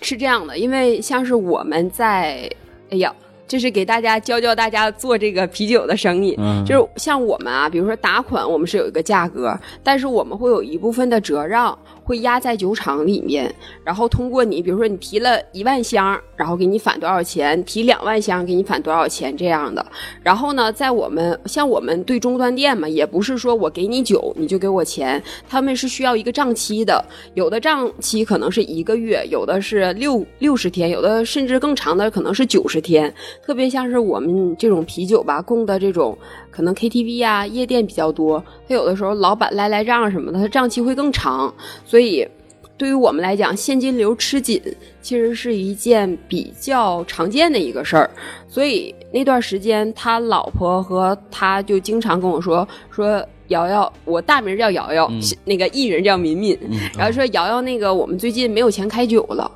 是这样的，因为像是我们在，哎呀，这是给大家教教大家做这个啤酒的生意，嗯就是像我们啊，比如说打款，我们是有一个价格，但是我们会有一部分的折让。会压在酒厂里面，然后通过你，比如说你提了一万箱，然后给你返多少钱；提两万箱，给你返多少钱这样的。然后呢，在我们像我们对终端店嘛，也不是说我给你酒你就给我钱，他们是需要一个账期的，有的账期可能是一个月，有的是六六十天，有的甚至更长的可能是九十天。特别像是我们这种啤酒吧供的这种，可能 KTV 啊、夜店比较多，他有的时候老板来来账什么的，他账期会更长，所以。对于我们来讲，现金流吃紧其实是一件比较常见的一个事儿，所以那段时间，他老婆和他就经常跟我说说瑶瑶，我大名叫瑶瑶，是那个艺人叫敏敏，然后说瑶瑶那个我们最近没有钱开酒了，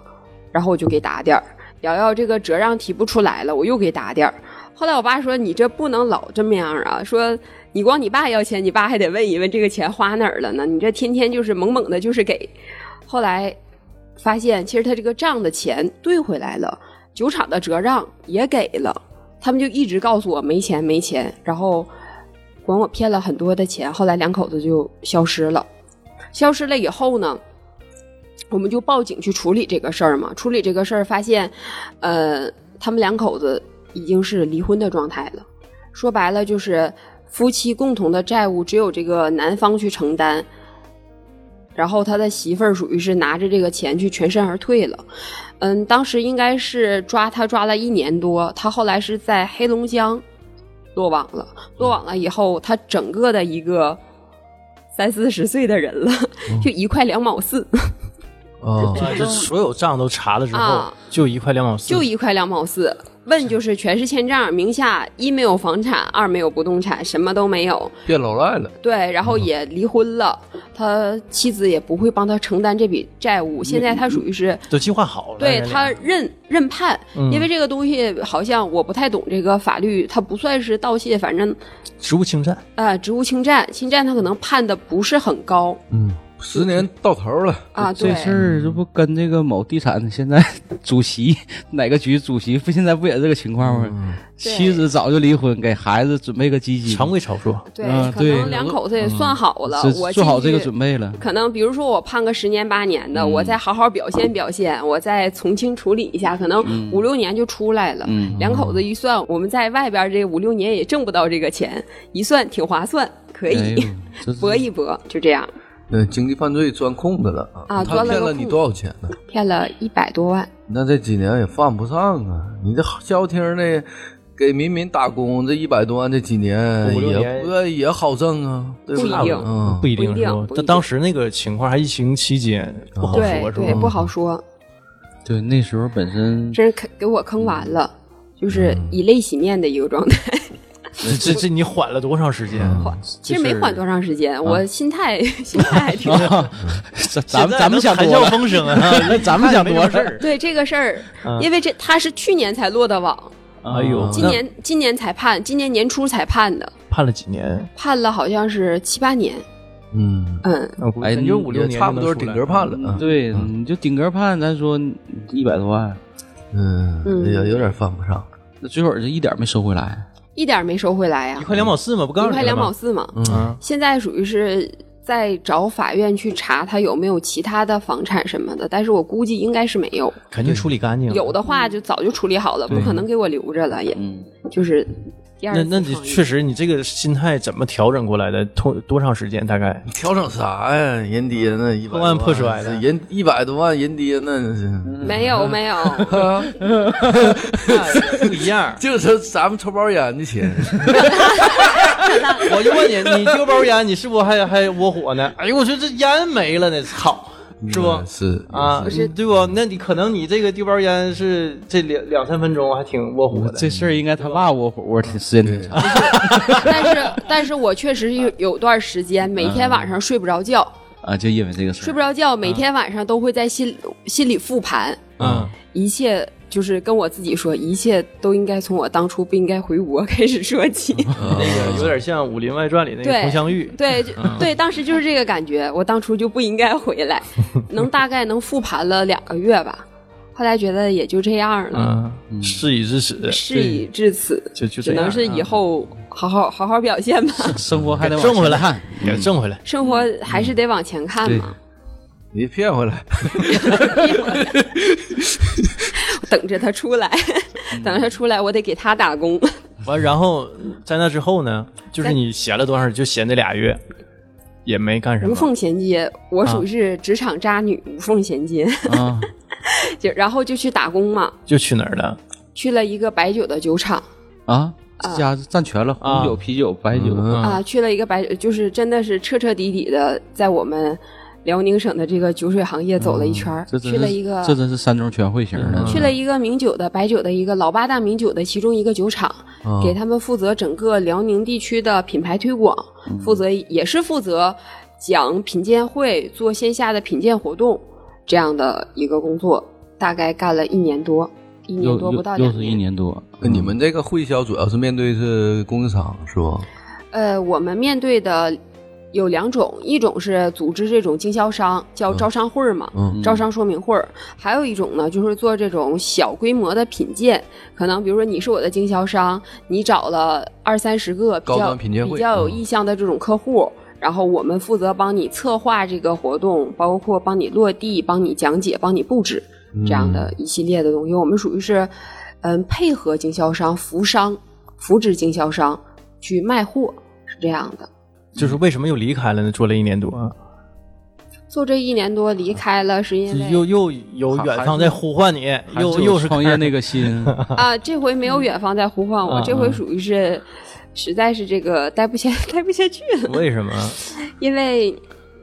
然后我就给打点儿，瑶瑶这个折让提不出来了，我又给打点儿。后来我爸说你这不能老这么样啊，说你光你爸要钱，你爸还得问一问这个钱花哪儿了呢？你这天天就是猛猛的，就是给。后来发现其实他这个账的钱兑回来了，酒厂的折让也给了，他们就一直告诉我没钱没钱，然后管我骗了很多的钱，后来两口子就消失了。消失了以后呢，我们就报警去处理这个事儿嘛。处理这个事儿，发现，呃，他们两口子已经是离婚的状态了。说白了，就是夫妻共同的债务只有这个男方去承担，然后他的媳妇儿属于是拿着这个钱去全身而退了。嗯，当时应该是抓他抓了一年多，他后来是在黑龙江落网了。落网了以后，他整个的一个三四十岁的人了，就一块两毛四。啊，啊这所有账都查了之后啊，就一块两毛四，就一块两毛四。问就是全是欠账，名下一没有房产，二没有不动产，什么都没有。变老赖了。对，然后也离婚了，他妻子也不会帮他承担这笔债务。现在他属于是都计划好了。对他认认判，嗯因为这个东西好像我不太懂这个法律，它不算是盗窃，反正职务侵占，啊，职务侵占，侵占他可能判的不是很高嗯，十年到头了。啊。对这，事儿这不跟这个某地产现在 主席哪个局主席不现在不也这个情况吗？嗯，妻子早就离婚，给孩子准备个基金，常规操作。对，啊对可能两口子也算好了，是我做好这个准备了。可能比如说我判个十年八年的，嗯我再好好表现表现，我再从轻处理一下，可能五六年就出来了。嗯两口子一算，我们在外边这五六年也挣不到这个钱，一算挺划算，可以、搏一搏，就这样呃，经济犯罪钻空子了啊他骗了你多少钱呢？骗了一百多万。那这几年也犯不上啊！你这消停的给民民打工，这一百多万这几年也不也好挣啊，对不一定嗯，不一定不一定是吧不一定但当时那个情况还疫情期间，不好说，是对，吧？不好说，对那时候本身真是坑给我坑完了，就是嗯以泪洗面的一个状态。这这这你缓了多长时间？嗯缓，其实没缓多长时间，我心态 心态还挺啊，咱咱们咱们想谈笑，风生啊，那咱们想多事儿。对这个事儿嗯，因为这他是去年才落的网，哎呦，啊今年今年才判，今年年初才判的，判了几年？判了好像是七八年。嗯，嗯，哎你就五六年，差不多顶格判了。啊。对，你就顶格判，咱说一百多万，嗯，嗯也有点犯不上。那最后就一点没收回来。一点没收回来呀。一，块两毛四嘛，不告诉你一块两毛四嘛。嗯，现在属于是在找法院去查他有没有其他的房产什么的，但是我估计应该是没有，肯定处理干净了。有的话就早就处理好了，不可能给我留着了，也嗯，就是第二那那你确实，你这个心态怎么调整过来的？多多长时间？大概调整啥呀？人爹那一百破罐破摔的人一百多万，人爹那是。没有没有，不一样。就是咱们抽包烟的钱，我就问你，你丢包烟，你是不是还还窝火呢？哎呦，我说这烟没了呢，操，是不？嗯是啊，对不？那你可能你这个丢包烟是这两两三分钟还挺窝火的。这事儿应该他爸窝火窝挺时间挺长。但是但是我确实有有段时间每天晚上睡不着觉，啊，就因为这个事儿睡不着觉，每天晚上都会在心心里复盘，嗯，一切就是跟我自己说，一切都应该从我当初不应该回国 开始说起。那个有点像《武林外传》里那个佟湘玉。对就对，当时就是这个感觉，我当初就不应该回来，能大概能复盘了两个月吧，后来觉得也就这样了，嗯，事已至此，事已至此，就就只能是以后好好好好表现吧，生活还得往挣回来前看。给挣回来。生活还是得往前看嘛，你骗回来，等着他出来，等着他出来，我得给他打工。完，然后在那之后呢，就是你闲了多长时间？就闲这俩月，也没干什么。无缝衔接，我属于是职场渣女，无缝衔接，啊，就然后就去打工嘛，就去哪儿了？去了一个白酒的酒厂。啊，这家占全了，红酒、啤酒、白酒，嗯。啊，去了一个白酒，就是真的是彻彻底底的在我们辽宁省的这个酒水行业走了一圈去了一个这真是三中全会型的。去了一个名酒的白酒的一个老八大名酒的其中一个酒厂，啊给他们负责整个辽宁地区的品牌推广，负责也是负责讲品鉴会、做线下的品鉴活动这样的一个工作，大概干了一年多，一年多不到两又又是一年多，那你们这个会销主要是面对是供应商是吧？呃，我们面对的有两种，一种是组织这种经销商，叫招商会儿嘛，嗯招商说明会儿；还有一种呢，就是做这种小规模的品鉴，可能比如说你是我的经销商，你找了二三十个比较比较有嗯意向的这种客户。然后我们负责帮你策划这个活动，包括帮你落地、帮你讲解、帮你布置这样的一系列的东西。我们属于是，嗯，配合经销商、扶商、扶植经销商去卖货，是这样的。就是为什么又离开了呢？做了一年多，啊做这一年多离开了，是因为又又有远方在呼唤你，又又是创业那个心，啊，这回没有远方在呼唤我，啊这回属于是，实在是这个待不下 待不下去了，为什么？因为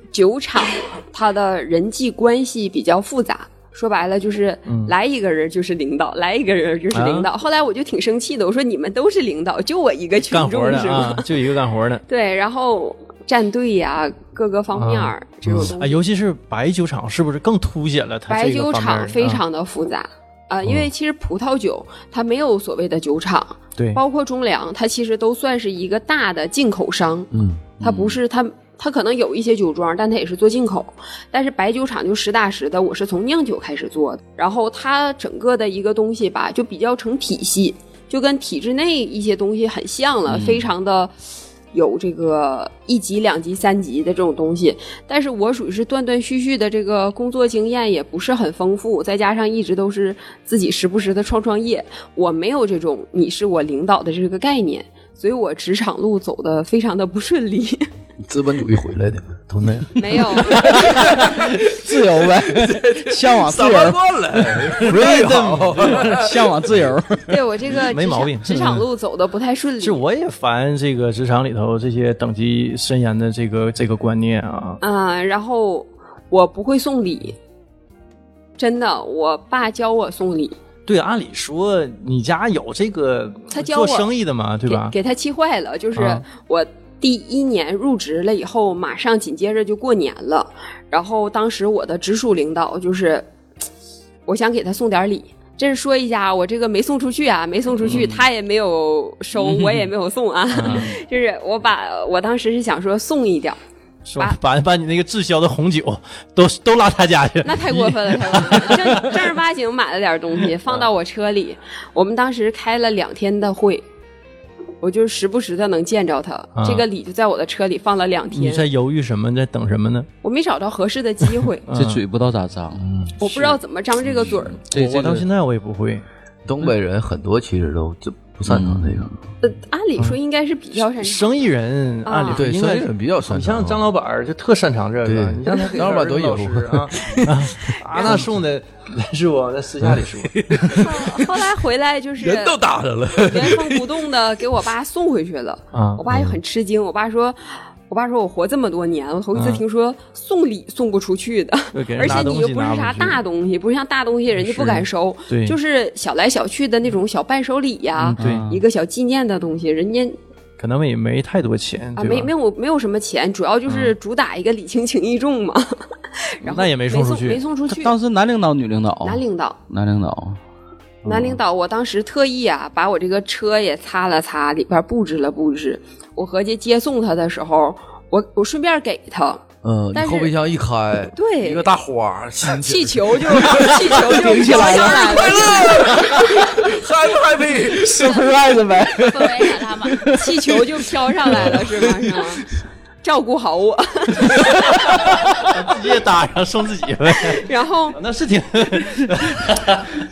酒厂它的人际关系比较复杂。说白了就是来一个人就是领导，来一个人就是领导。后来我就挺生气的，我说你们都是领导，就我一个群干众是活的啊吗？，就一个干活的。对，然后站队呀、各个方面儿、这种东啊，西，尤其是白酒厂，是不是更凸显了它白酒这个方面儿厂非啊常的复杂。啊，因为其实葡萄酒它没有所谓的酒厂，对，包括中粮，它其实都算是一个大的进口商。嗯，它不是它，它可能有一些酒庄，但它也是做进口。但是白酒厂就实打实的，我是从酿酒开始做的。然后它整个的一个东西吧，就比较成体系，就跟体制内一些东西很像了，非常的。有这个一级、两级、三级的这种东西，但是我属于是断断续续的，这个工作经验也不是很丰富，再加上一直都是自己时不时的创创业，我没有这种你是我领导的这个概念，所以我职场路走的非常的不顺利。资本主义回来的，都那样。没有，自由呗，向往自由，贯了，freedom，向往自由。对我这个职场没毛病职场路走的不太顺利。是我也烦这个职场里头这些等级森严的这个这个观念啊。嗯，然后我不会送礼，真的，我爸教我送礼，对，按理说你家有这个做他教我生意的嘛，对吧？给给他气坏了。就是啊我第一年入职了以后，马上紧接着就过年了，然后当时我的直属领导就是，我想给他送点礼。这是说一下，我这个没送出去啊，没送出去，他也没有收，我也没有送啊。就是我把我当时是想说送一点儿，说把把你那个滞销的红酒都都拉他家去，那太过分了，太过分了。正正儿八经买了点东西放到我车里，我们当时开了两天的会，我就时不时的能见着他。这个礼就在我的车里放了两天，你在犹豫什么？在等什么呢？我没找到合适的机会，这嘴不知道咋张，我不知道怎么张这个嘴儿。我我到现在我也不会。东北人很多其实都就不擅长这个。呃，按理说应该是比较擅长。生意人啊按理说对应该生意人比较擅长你像张老板就特擅长这个，你像他给张老板儿子都有啊 那送的是我在私下里说，后来回来就是人都打上了，原封不动的给我爸送回去了。啊我爸就很吃惊，我爸说。我爸说：“我活这么多年，我头一次听说送礼送不出去的，对给人而且你又不是啥大东西，不是像大东西人家不敢收，对就是小来小去的那种小伴手礼呀、一个小纪念的东西，人家可能也没太多钱，啊没没有没有什么钱，主要就是主打一个礼轻情意重嘛。然后那也没送出去没送出去。当时男领导、女领导？男领导，男领导。男领导，我当时特意啊，把我这个车也擦了擦，里边布置了布置。我合计接送他的时候，我我顺便给他嗯，你但是后备箱一开，对一个大花，心 气球就气球就飘上来了，happy happy，surprise 呗，氛围感他们。气球就飘上来了，是吧？是吗？照顾好我，自己也搭上送自己呗，然后那是挺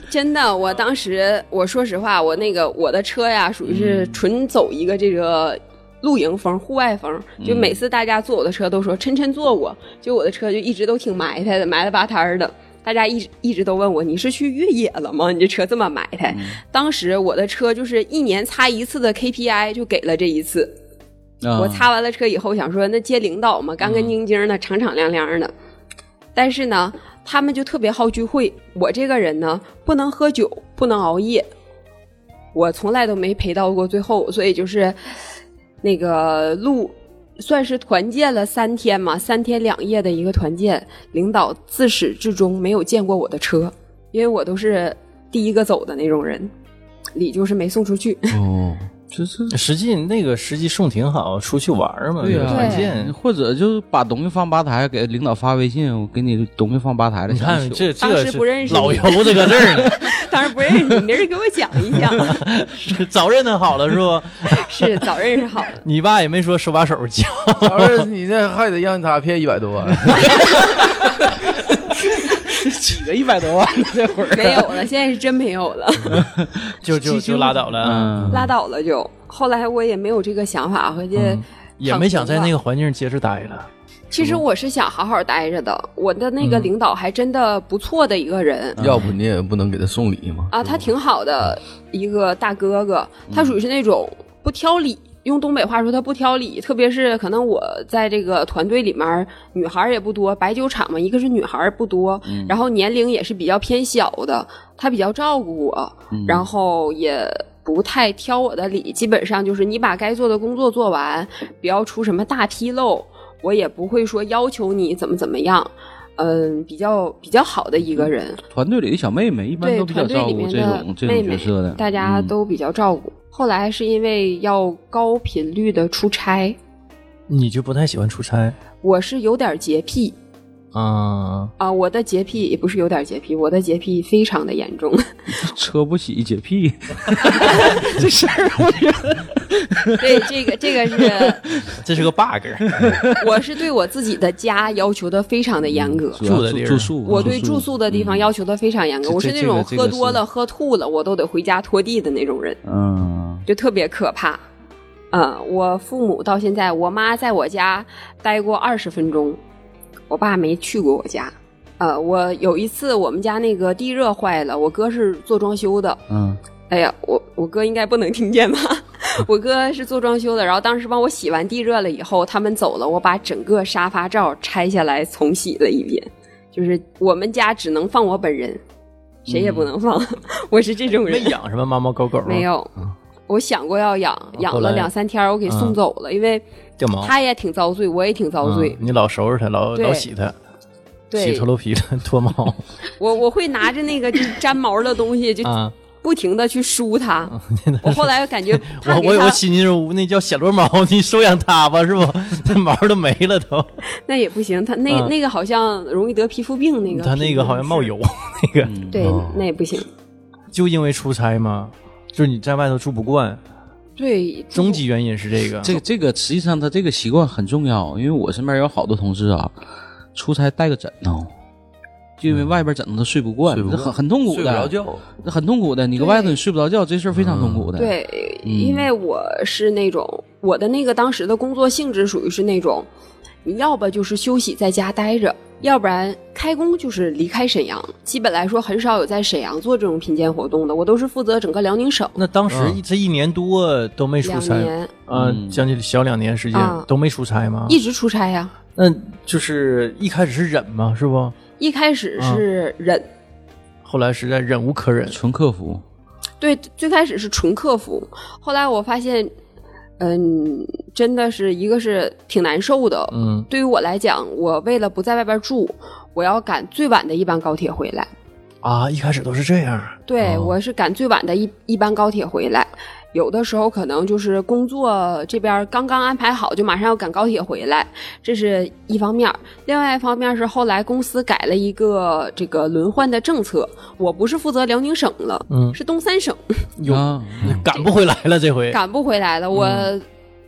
真的，我当时我说实话，我那个我的车呀，属于是纯走一个这个露营风、户外风。就每次大家坐我的车都说晨晨坐过，就我的车就一直都挺埋汰的，埋了吧摊儿的。大家一直一直都问我，你是去越野了吗？你这车这么埋汰。当时我的车就是一年擦一次的 KPI，就给了这一次。啊我擦完了车以后，想说那接领导嘛，干干净净的，敞敞亮亮的。但是呢，他们就特别好聚会。我这个人呢，不能喝酒，不能熬夜，我从来都没陪到过最后，所以就是那个路算是团建了三天嘛，三天两夜的一个团建。领导自始至终没有见过我的车，因为我都是第一个走的那种人，礼就是没送出去。就是实际那个实际送挺好，出去玩嘛，对呀、有团建。或者就是把东西放吧台，给领导发微信，我给你东西放吧台了。你看这这是时不认识老油这个字儿呢，当时不认识你，明儿给我讲一讲。早认得好了是不？是早认识好了，你爸也没说手把手教，你这还得让他骗一百多万，几个一百多万这会儿没有了，现在是真没有了，就就就拉倒了，嗯，拉倒了就。后来我也没有这个想法，回去嗯也没想在那个。个环境接着待了。其实我是想好好待着的，我的那个领导还真的不错的一个人。要不你也不能给他送礼吗。啊，他挺好的一个大哥哥，他属于是那种不挑理。用东北话说，他不挑理，特别是可能我在这个团队里面，女孩儿也不多，白酒厂嘛，一个是女孩儿不多，然后年龄也是比较偏小的，他比较照顾我，然后也不太挑我的理，基本上就是你把该做的工作做完，不要出什么大纰漏，我也不会说要求你怎么怎么样，嗯，比较比较好的一个人。团队里的小妹妹一般都比较照顾这种这妹妹种角色的，大家嗯都比较照顾。后来是因为要高频率的出差，你就不太喜欢出差我是有点洁癖啊？啊，我的洁癖也不是有点洁癖，我的洁癖非常的严重。车不起洁癖，这事儿我觉得 对，这个这个是，这是个 bug。我是对我自己的家要求的非常的严格。住的地儿住宿，我对住宿的地方要求的非常严格，我是那种喝多了、喝吐了，我都得回家拖地的那种人，嗯，就特别可怕。嗯，我父母到现在，我妈在我家待过二十分钟，我爸没去过我家。呃，我有一次我们家那个地热坏了，我哥是做装修的，嗯哎呀，我我哥应该不能听见吧？我哥是做装修的，然后当时帮我洗完地热了以后，他们走了，我把整个沙发罩拆下来重洗了一遍。就是我们家只能放我本人，谁也不能放。我是这种人没人，养什么猫猫狗狗吗？没有。我想过要养，养了两三天，我给送走了，因为掉毛。他也挺遭罪，我也挺遭罪嗯。你老收拾它，老老洗它，洗脱头，皮了，脱毛我我会拿着那个就粘毛的东西，就啊！不停的去梳它。我后来感觉怕我我亲戚说，那叫小罗毛，你收养它吧，是不？那毛都没了都，那也不行，它那、嗯那个好像容易得皮肤病，那个它那个好像冒油，那个对，哦那也不行。就因为出差嘛，就是你在外头住不惯，对，终极原因是这个。这个这个实际上他这个习惯很重要，因为我身边有好多同事啊，出差带个枕头，就因为外边枕头他睡不惯，睡不惯这很很痛苦睡不着的，觉，这很痛苦的。你搁外头你睡不着觉，这事儿非常痛苦的。，对，嗯因为我是那种我的那个当时的工作性质属于是那种，你要不就是休息在家待着，要不然开工就是离开沈阳。基本来说很少有在沈阳做这种品鉴活动的，我都是负责整个辽宁省。那当时嗯。这一年多都没出差，嗯。将近小两年时间啊。都没出差吗？一直出差呀，那就是一开始是忍嘛，是不？一开始是忍，后来实在忍无可忍，纯客服，对，最开始是纯客服，后来我发现，嗯，真的是一个是挺难受的。嗯，对于我来讲，我为了不在外边住，我要赶最晚的一班高铁回来。啊，一开始都是这样，对，哦我是赶最晚的一一班高铁回来。有的时候可能就是工作这边刚刚安排好，就马上要赶高铁回来，这是一方面。另外一方面是后来公司改了一个这个轮换的政策，我不是负责辽宁省了，嗯是东三省。哟啊，赶不回来了这回。赶不回来了。我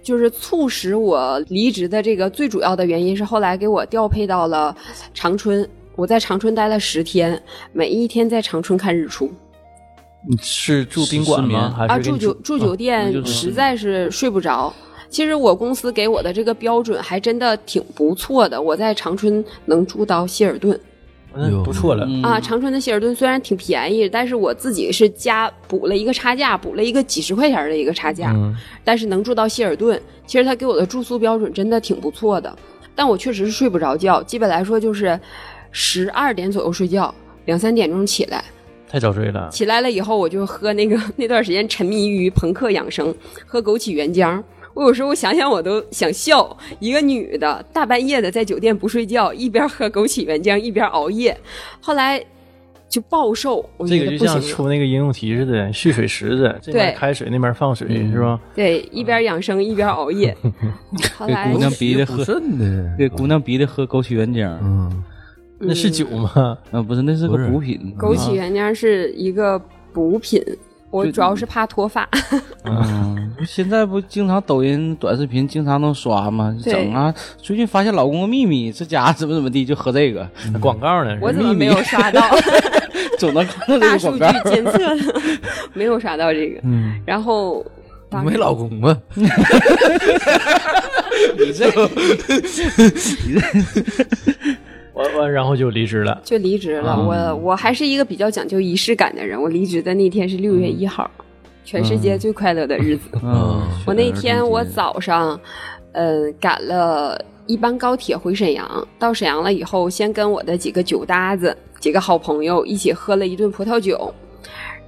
就是促使我离职的这个最主要的原因是后来给我调配到了长春。我在长春待了十天，每一天在长春看日出你是住宾馆吗？啊，还是啊住酒住酒店实在是睡不着。其实我公司给我的这个标准还真的挺不错的，我在长春能住到希尔顿嗯不错了。嗯啊。长春的希尔顿虽然挺便宜，但是我自己是加补了一个差价，补了一个几十块钱的一个差价。嗯，但是能住到希尔顿，其实他给我的住宿标准真的挺不错的，但我确实是睡不着觉，基本来说就是十二点左右睡觉，两三点钟起来，太早睡了。起来了以后我就喝那个 那段时间沉迷于朋克养生，喝枸杞原浆。我有时候想想我都想笑，一个女的大半夜的在酒店不睡觉，一边喝枸杞原浆一边熬夜。后来就暴瘦，我这个就像。出那个应用题似的，蓄水池子，这边对开水，那边放水，是吧？对，一边养生一边熬夜。后 来给姑娘逼的喝，肾的，给姑娘逼的喝枸杞原浆。嗯，那是酒吗？啊，不是，那是个补品。枸杞原浆是一个补品，我主要是怕脱发。嗯，现在不经常抖音短视频经常能刷吗？整啊！最近发现老公的秘密，这家怎么怎么地，就喝这个，广告呢？我怎么没有刷到？总能看到这大数据个广告。监测的，没有刷到这个。嗯，然后没老公吗？你这个完完，然后就离职了。就离职了。啊我我还是一个比较讲究仪式感的人。我离职的那天是六月一号，全世界最快乐的日子。嗯，我那天我早上，嗯，赶了一班高铁回沈阳。到沈阳了以后，先跟我的几个酒搭子、几个好朋友一起喝了一顿葡萄酒，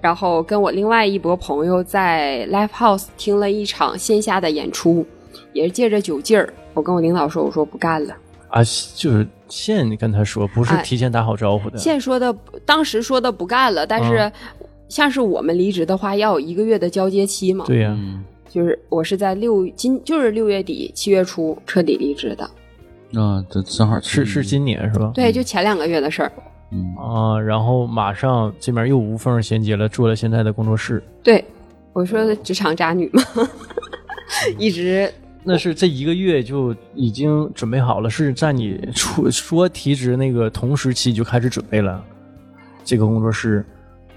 然后跟我另外一波朋友在 Live House 听了一场线下的演出，也是借着酒劲儿，我跟我领导说，我说不干了。啊，就是现跟他说，不是哎提前打好招呼的。现说的，当时说的不干了，但是嗯像是我们离职的话，要有一个月的交接期嘛。对呀，嗯就是我是在六今就是六月底七月初彻底离职的，啊，这正好是是今年是吧？对，就前两个月的事儿。嗯啊，然后马上这边又无缝衔接了，做了现在的工作室。对，我说的职场渣女嘛，一直那是这一个月就已经准备好了，是在你出说提职那个同时期就开始准备了这个工作室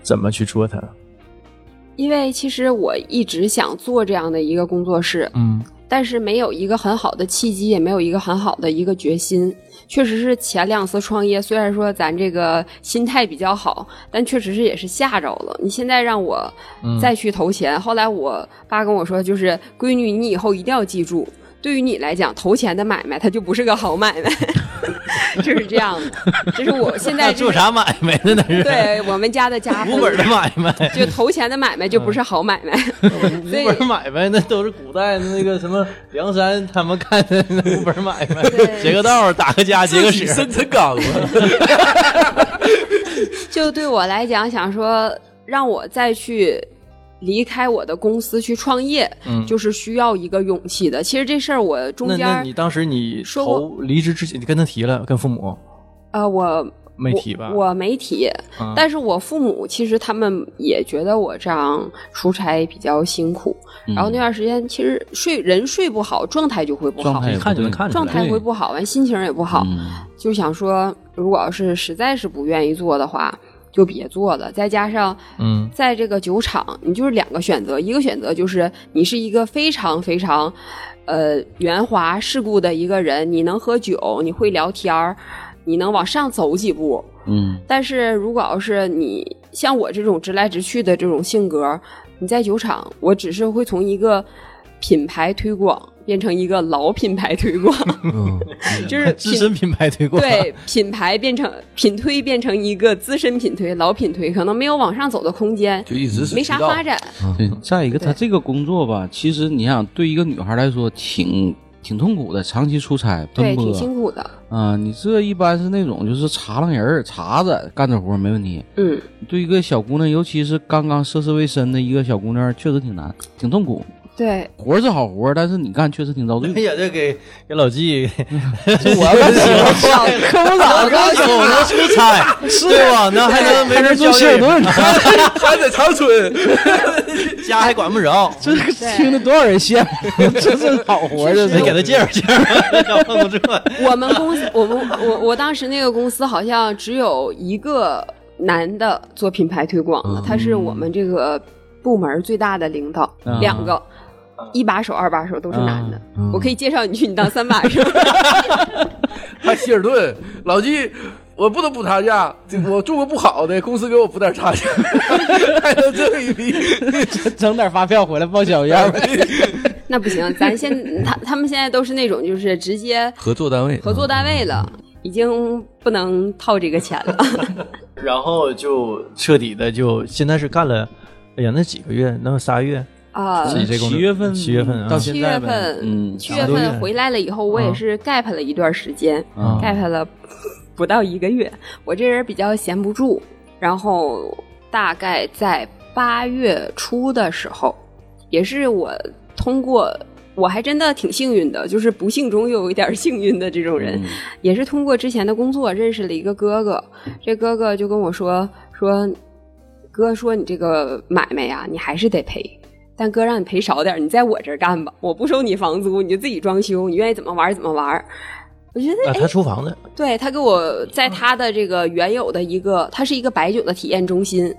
怎么去做它。因为其实我一直想做这样的一个工作室，嗯但是没有一个很好的契机，也没有一个很好的一个决心。确实是前两次创业，虽然说咱这个心态比较好，但确实是也是吓着了。你现在让我再去投钱，后来我爸跟我说，就是闺女，你以后一定要记住，对于你来讲，投钱的买卖它就不是个好买卖，就是这样的。就是我现在做啥买卖呢？那是对我们家的家风无本的买卖，就投钱的买卖就不是好买卖，无本买卖那都是古代的那个什么梁山他们干的那无本买卖，截个道打个家结个屎。生辰纲嘛，就对我来讲，想说让我再去离开我的公司去创业，嗯就是需要一个勇气的。其实这事儿我中间那你当时你说离职之前，你跟他提了，跟父母呃，我没提吧？我我没提，嗯但是我父母其实他们也觉得我这样出差比较辛苦，嗯然后那段时间其实睡人睡不好，状态就会不好状态。一看就能看出来。状态会不好，完心情也不好，嗯就想说，如果要是实在是不愿意做的话，就别做了。再加上，嗯在这个酒厂，你就是两个选择，一个选择就是你是一个非常非常，呃，圆滑世故的一个人，你能喝酒，你会聊天儿，你能往上走几步。嗯但是如果要是你像我这种直来直去的这种性格，你在酒厂，我只是会从一个品牌推广变成一个老品牌推广，嗯，就是品资深品牌推广。对品牌变成品推变成一个资深品推、老品推，可能没有往上走的空间，就一直是没啥发展。对，再一个，他这个工作吧，其实你想，对一个女孩来说，挺挺痛苦的，长期出差奔波对，挺辛苦的。啊。你这一般是那种就是茶楞人儿、茶子干这活儿没问题。嗯，对一个小姑娘，尤其是刚刚涉世未深的一个小姑娘，确实挺难，挺痛苦。对，活是好活，但是你干确实挺遭罪哎。呀，这给给老纪，我要喜欢可不咋刚走了出差，是吧？那还能没人做希尔顿，还在长春，家还管不着，这听着多少人羡慕，这是好活儿，这得给他介绍介绍。我们公司，我们我我当时那个公司好像只有一个男的做品牌推广的，他是我们这个部门最大的领导，啊两个。一把手、二把手都是男的，我可以介绍你去，你当三把手。还希尔顿，老纪。我不能补差价，我做个不好的，公司给我补点差价，还能挣一笔。整点发票回来报销一下呗。那不行，咱现他他们现在都是那种就是直接合作单位，合作单位了，已经不能套这个钱了。然后就彻底的就现在是干了，哎呀，那几个月，能有仨月？啊，七月份七月份七现在呗月份，嗯，七月份回来了以后，我也是 gap 了一段时间、啊 g a p 了不到一个月。我这人比较闲不住，然后大概在八月初的时候，也是我通过，我还真的挺幸运的，就是不幸中又有一点幸运的这种人，嗯也是通过之前的工作认识了一个哥哥，这哥哥就跟我说说，哥说你这个买卖呀，你还是得赔。但哥让你赔少点儿，你在我这儿干吧，我不收你房租，你就自己装修，你愿意怎么玩儿怎么玩儿。我觉得啊，他厨房的，对他给我在他的这个原有的一个，它是一个白酒的体验中心，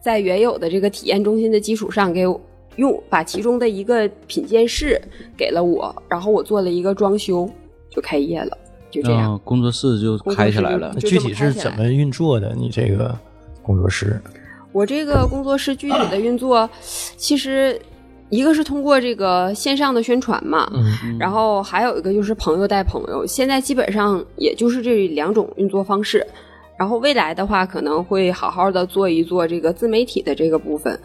在原有的这个体验中心的基础上，给我用把其中的一个品鉴室给了我，然后我做了一个装修，就开业了，就这样。嗯，工作室就开起来了具体是怎么运作的？你这个工作室，我这个工作室具体的运作，其实一个是通过这个线上的宣传嘛，嗯，然后还有一个就是朋友带朋友，现在基本上也就是这两种运作方式。然后未来的话，可能会好好的做一做这个自媒体的这个部分，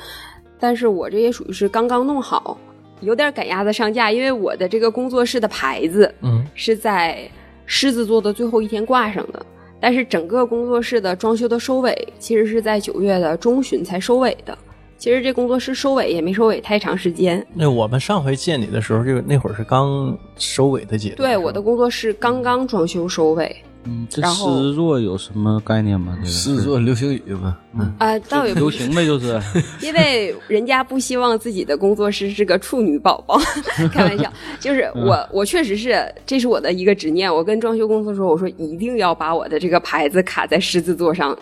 但是我这也属于是刚刚弄好，有点赶鸭子上架，因为我的这个工作室的牌子嗯，是在狮子座的最后一天挂上的，但是整个工作室的装修的收尾其实是在九月的中旬才收尾的。其实这工作室收尾也没收尾太长时间，那我们上回见你的时候，就那会儿是刚收尾的阶段。对，我的工作室刚刚装修收尾，嗯，这狮子座有什么概念吗？这个狮子座流行语吧，嗯，啊、倒也不流行呗，就是 因为人家不希望自己的工作室是个处女宝宝，开玩笑，就是我我确实是这是我的一个执念。我跟装修公司说，我说一定要把我的这个牌子卡在狮子座上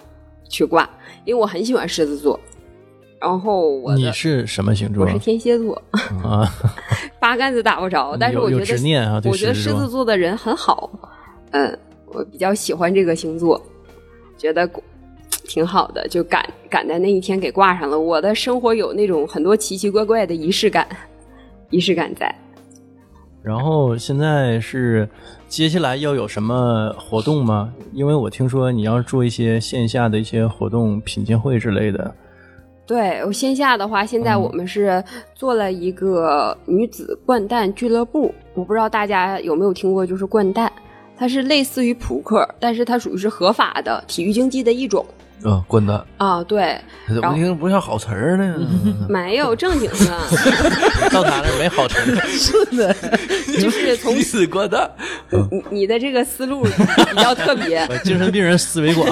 去挂，因为我很喜欢狮子座。然后我你是什么星座我是天蝎座，啊？八竿子打不着，但是我觉得执念啊我觉得狮子座的人很好，嗯，我比较喜欢这个星座，觉得挺好的，就赶赶在那一天给挂上了。我的生活有那种很多奇奇怪怪的仪式感，仪式感在。然后现在是接下来要有什么活动吗？因为我听说你要做一些线下的一些活动、品鉴会之类的。对我线下的话，现在我们是做了一个女子掼蛋俱乐部，我不知道大家有没有听过，就是掼蛋，它是类似于扑克，但是它属于是合法的体育竞技的一种啊，滚蛋，啊。对，怎么听不像好词儿呢？没有正经的，到哪儿没好词。是的？就是从女子掼蛋，你你的这个思路比较特别，精神病人思维广。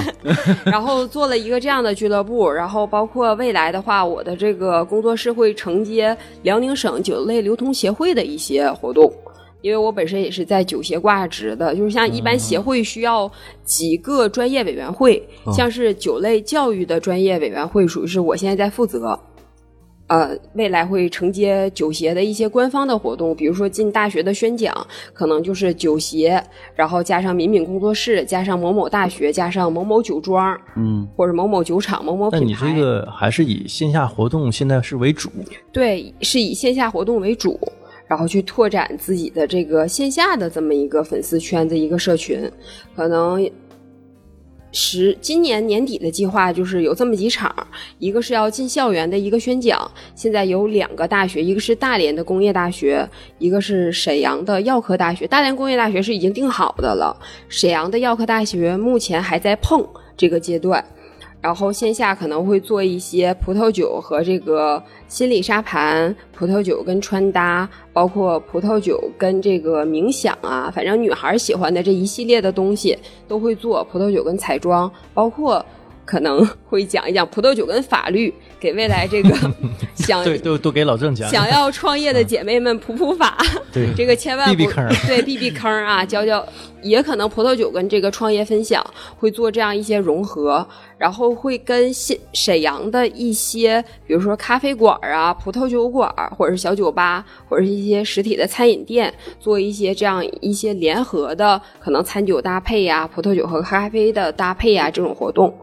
然后做了一个这样的俱乐部，然后包括未来的话，我的这个工作室会承接辽宁省酒类流通协会的一些活动。因为我本身也是在酒协挂职的，就是像一般协会需要几个专业委员会，像是酒类教育的专业委员会，属于是我现在在负责。呃，未来会承接酒协的一些官方的活动，比如说进大学的宣讲，可能就是酒协，然后加上敏敏工作室，加上某某大学，加上某某酒庄，嗯，或者某某酒厂、某某那你品牌。这个还是以线下活动现在是为主，对，是以线下活动为主，然后去拓展自己的这个线下的这么一个粉丝圈子、一个社群，可能。十今年年底的计划就是有这么几场，一个是要进校园的一个宣讲，现在有两个大学，一个是大连的工业大学，一个是沈阳的药科大学。大连工业大学是已经定好的了，沈阳的药科大学目前还在碰这个阶段。然后线下可能会做一些葡萄酒和这个心理沙盘，葡萄酒跟穿搭，包括葡萄酒跟这个冥想啊，反正女孩喜欢的这一系列的东西都会做。葡萄酒跟彩妆，包括可能会讲一讲葡萄酒跟法律，给未来这个 想对，都都给老郑讲。想要创业的姐妹们普普法。对这个千万不避避坑 对避避坑儿啊，教教，也可能葡萄酒跟这个创业分享会做这样一些融合，然后会跟沈沈阳的一些，比如说咖啡馆儿啊、葡萄酒馆儿，或者是小酒吧，或者是一些实体的餐饮店，做一些这样一些联合的，可能餐酒搭配呀、葡萄酒和咖啡的搭配呀这种活动。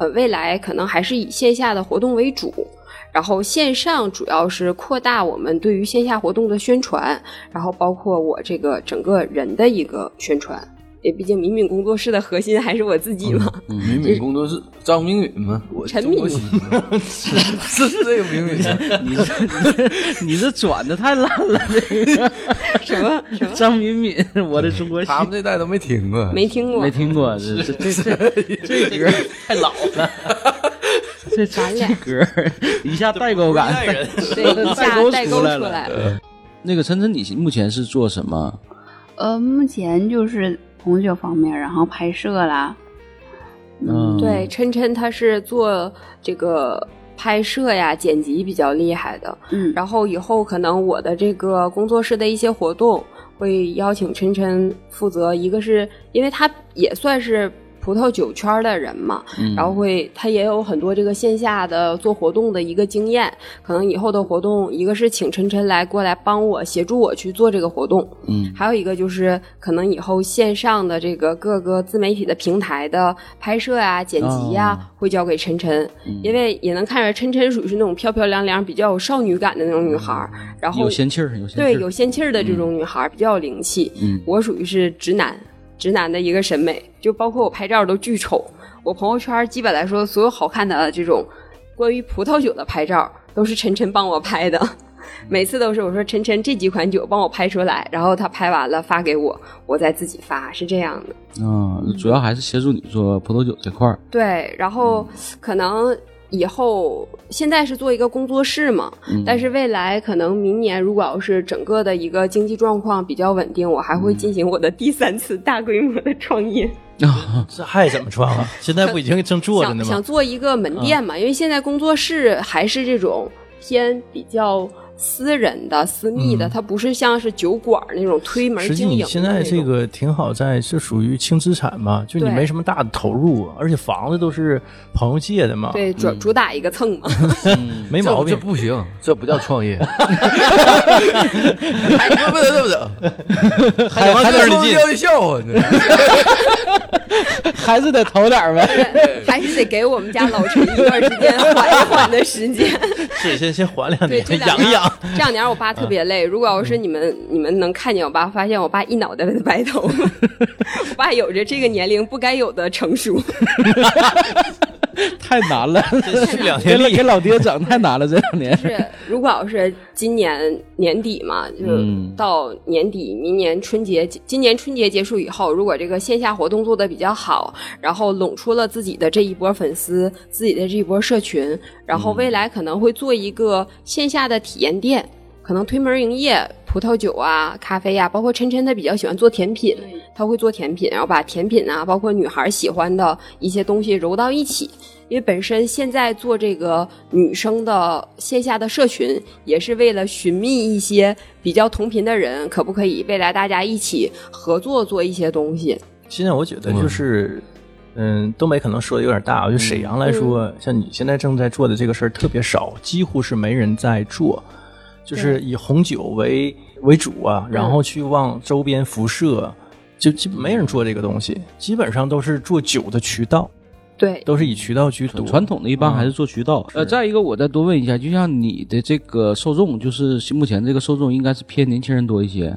呃，未来可能还是以线下的活动为主。然后线上主要是扩大我们对于线下活动的宣传，然后包括我这个整个人的一个宣传。也毕竟敏敏工作室的核心还是我自己嘛。敏敏工作室，张明敏吗？我陈敏 是是是这个明敏吗？你这你这转的太烂了，这个 什么什么张敏敏，我的中国他们这代都没听过，没听过没？听过，这这这这这歌太老了，这咱俩这歌一下代沟感，对一下代沟出来来了。那个晨晨，你目前是做什么？呃，目前就是红酒方面，然后拍摄啦，嗯，对，琛琛他是做这个拍摄呀、剪辑比较厉害的。嗯，然后以后可能我的这个工作室的一些活动会邀请琛琛负责，一个是因为他也算是葡萄酒圈的人嘛，嗯。然后会他也有很多这个线下的做活动的一个经验，可能以后的活动一个是请晨晨来过来帮我协助我去做这个活动，嗯。还有一个就是可能以后线上的这个各个自媒体的平台的拍摄啊、剪辑呀、哦会交给晨晨，因为也能看出来晨晨属于是那种漂漂亮亮、比较有少女感的那种女孩儿，然后有仙气儿，对有仙气儿的这种女孩儿、比较有灵气。嗯。我属于是直男，直男的一个审美，就包括我拍照都巨丑，我朋友圈基本来说所有好看的这种关于葡萄酒的拍照都是晨晨帮我拍的。每次都是我说晨晨这几款酒帮我拍出来，然后他拍完了发给我，我再自己发，是这样的。嗯，主要还是协助你做葡萄酒这块儿。对，然后可能以后现在是做一个工作室嘛，嗯但是未来可能明年如果要是整个的一个经济状况比较稳定，我还会进行我的第三次大规模的创业，这还怎么创啊？现在不已经正做着呢想想？做一个门店嘛，因为现在工作室还是这种偏比较。私人的、私密的，嗯它不是像是酒馆那种推门实际经营的你现在这个挺好在，是属于轻资产嘛，就你没什么大的投入，而且房子都是朋友借的嘛，对主主打一个蹭嘛，没毛病。这不行，这不叫创业。哎，不能这么整，还往这个人进，说叫一笑话呢。还是得投点儿呗。还是得给我们家老陈一段时间缓一缓的时间。是先先缓两年养一养。这两年我爸特别累。如果要是你们你们能看见我爸，发现我爸一脑袋的白头发，我爸有着这个年龄不该有的成熟。太难了，这两给天给老爹整太难了，这两年。是，如果要是今年年底嘛，就嗯到年底，明年春节，今年春节结束以后，如果这个线下活动做的比较好，然后拢出了自己的这一波粉丝，自己的这一波社群，然后未来可能会做一个线下的体验店，可能推门营业，葡萄酒啊、咖啡呀、包括晨晨他比较喜欢做甜品，他会做甜品，然后把甜品啊，包括女孩喜欢的一些东西揉到一起。因为本身现在做这个女生的线下的社群，也是为了寻觅一些比较同频的人，可不可以未来大家一起合作做一些东西？现在我觉得就是，嗯，东北可能说的有点大，就沈阳来说，像你现在正在做的这个事儿特别少，几乎是没人在做，就是以红酒为为主啊，然后去往周边辐射，就基本没人做这个东西，基本上都是做酒的渠道，对，都是以渠道居多。传统的一般还是做渠道。呃，再一个，我再多问一下，就像你的这个受众，就是目前这个受众应该是偏年轻人多一些，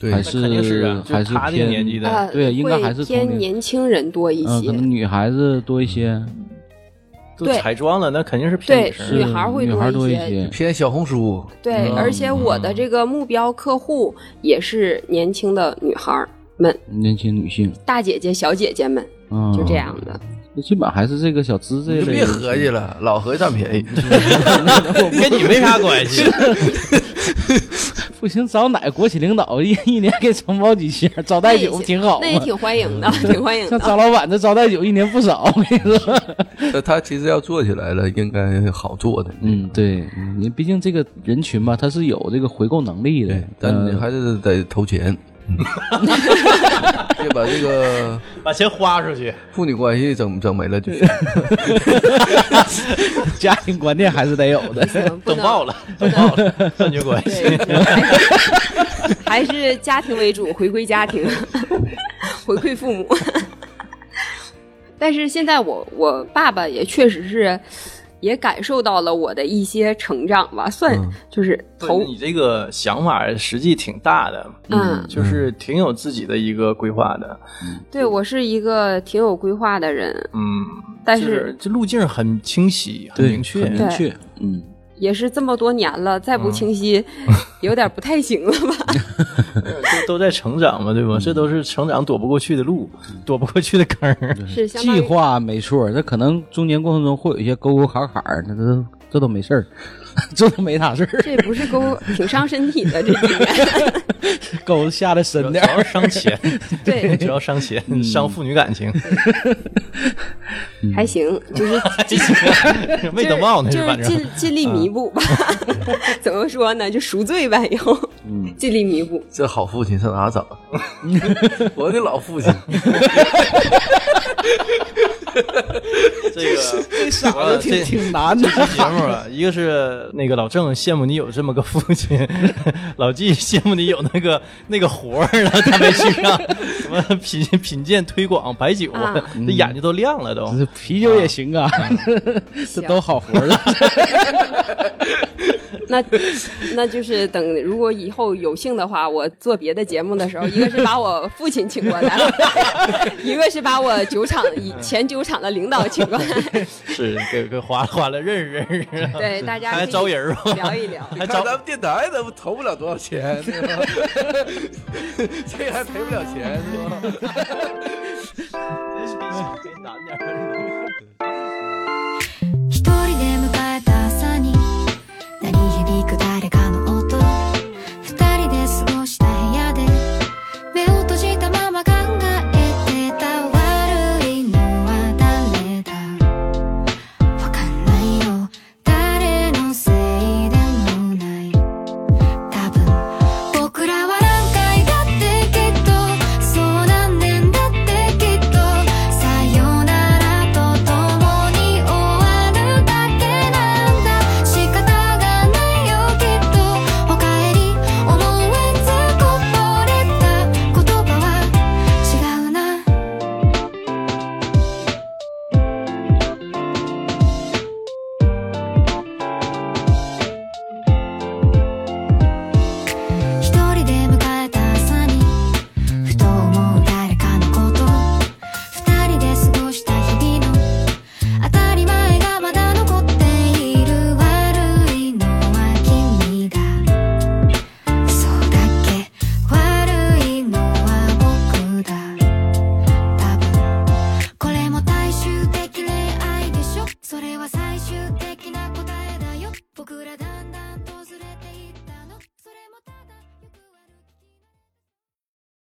对还是啊，还是偏年纪的，呃，对应该还是偏年轻人多一嗯，些。可能女孩子多一些，都对彩妆了，那肯定是偏对女生。女孩会女孩多一些。偏小红书，对，嗯而且我的这个目标客户也是年轻的女孩们、年轻女性，大姐姐、小姐姐们，嗯，就这样的。那基本还是这个小资这一类。别合计了，老合计占便宜。跟你没啥关系。不行，找哪个国企领导一一年给承包几箱招待酒挺好那也。挺欢迎的，挺欢迎像。张老板这招待酒一年不少，我跟你说。那他其实要做起来了，应该好做的。嗯，对，嗯你毕竟这个人群吧，他是有这个回购能力的对，，但你呃还是得投钱，嗯 别把这个 把钱花出去，父女关系整整没了就行。家庭观念还是得有的。整爆了，整爆了，断绝关系。还是还是家庭为主，回归家庭，回馈父母。但是现在我我爸爸也确实是也感受到了我的一些成长吧，算就是头对你这个想法实际挺大的，嗯，就是挺有自己的一个规划的，对我是一个挺有规划的人，嗯，但就是这路径很清晰，很，明确，很明确，嗯，也是这么多年了，再不清晰，有点不太行了吧？都都在成长嘛，对吧？这都是成长躲不过去的路，躲不过去的坑。计划没错，那可能中间过程中会有一些沟沟坎坎，那都这都没事儿，这都没啥事儿，这不是沟挺伤身体的，这应该沟下的深主点儿。要伤钱，对主要伤钱，伤父女感情。还行，就是 没得报呢，就是尽尽力弥补吧。怎么说呢？就赎罪吧，以后尽力弥补。这好父亲上哪找？我的老父亲，这个这傻子挺挺难的。这期节目啊，一个是那个老郑羡慕你有这么个父亲，老纪羡慕你有那个那个活儿了，他没去上什么品品鉴推广白酒，啊这眼睛都亮了都。啤酒也行啊，这都好活了。那 那就是等，如果以后有幸的话，我做别的节目的时候，一个是把我父亲请过来，一个是把我酒厂以前酒厂的领导请过来，是给给花花了认识认识，对大家还招人儿吗？聊一聊。还招咱们电台咱们投不了多少钱，对吧？这个还赔不了钱，是吧？给难点儿。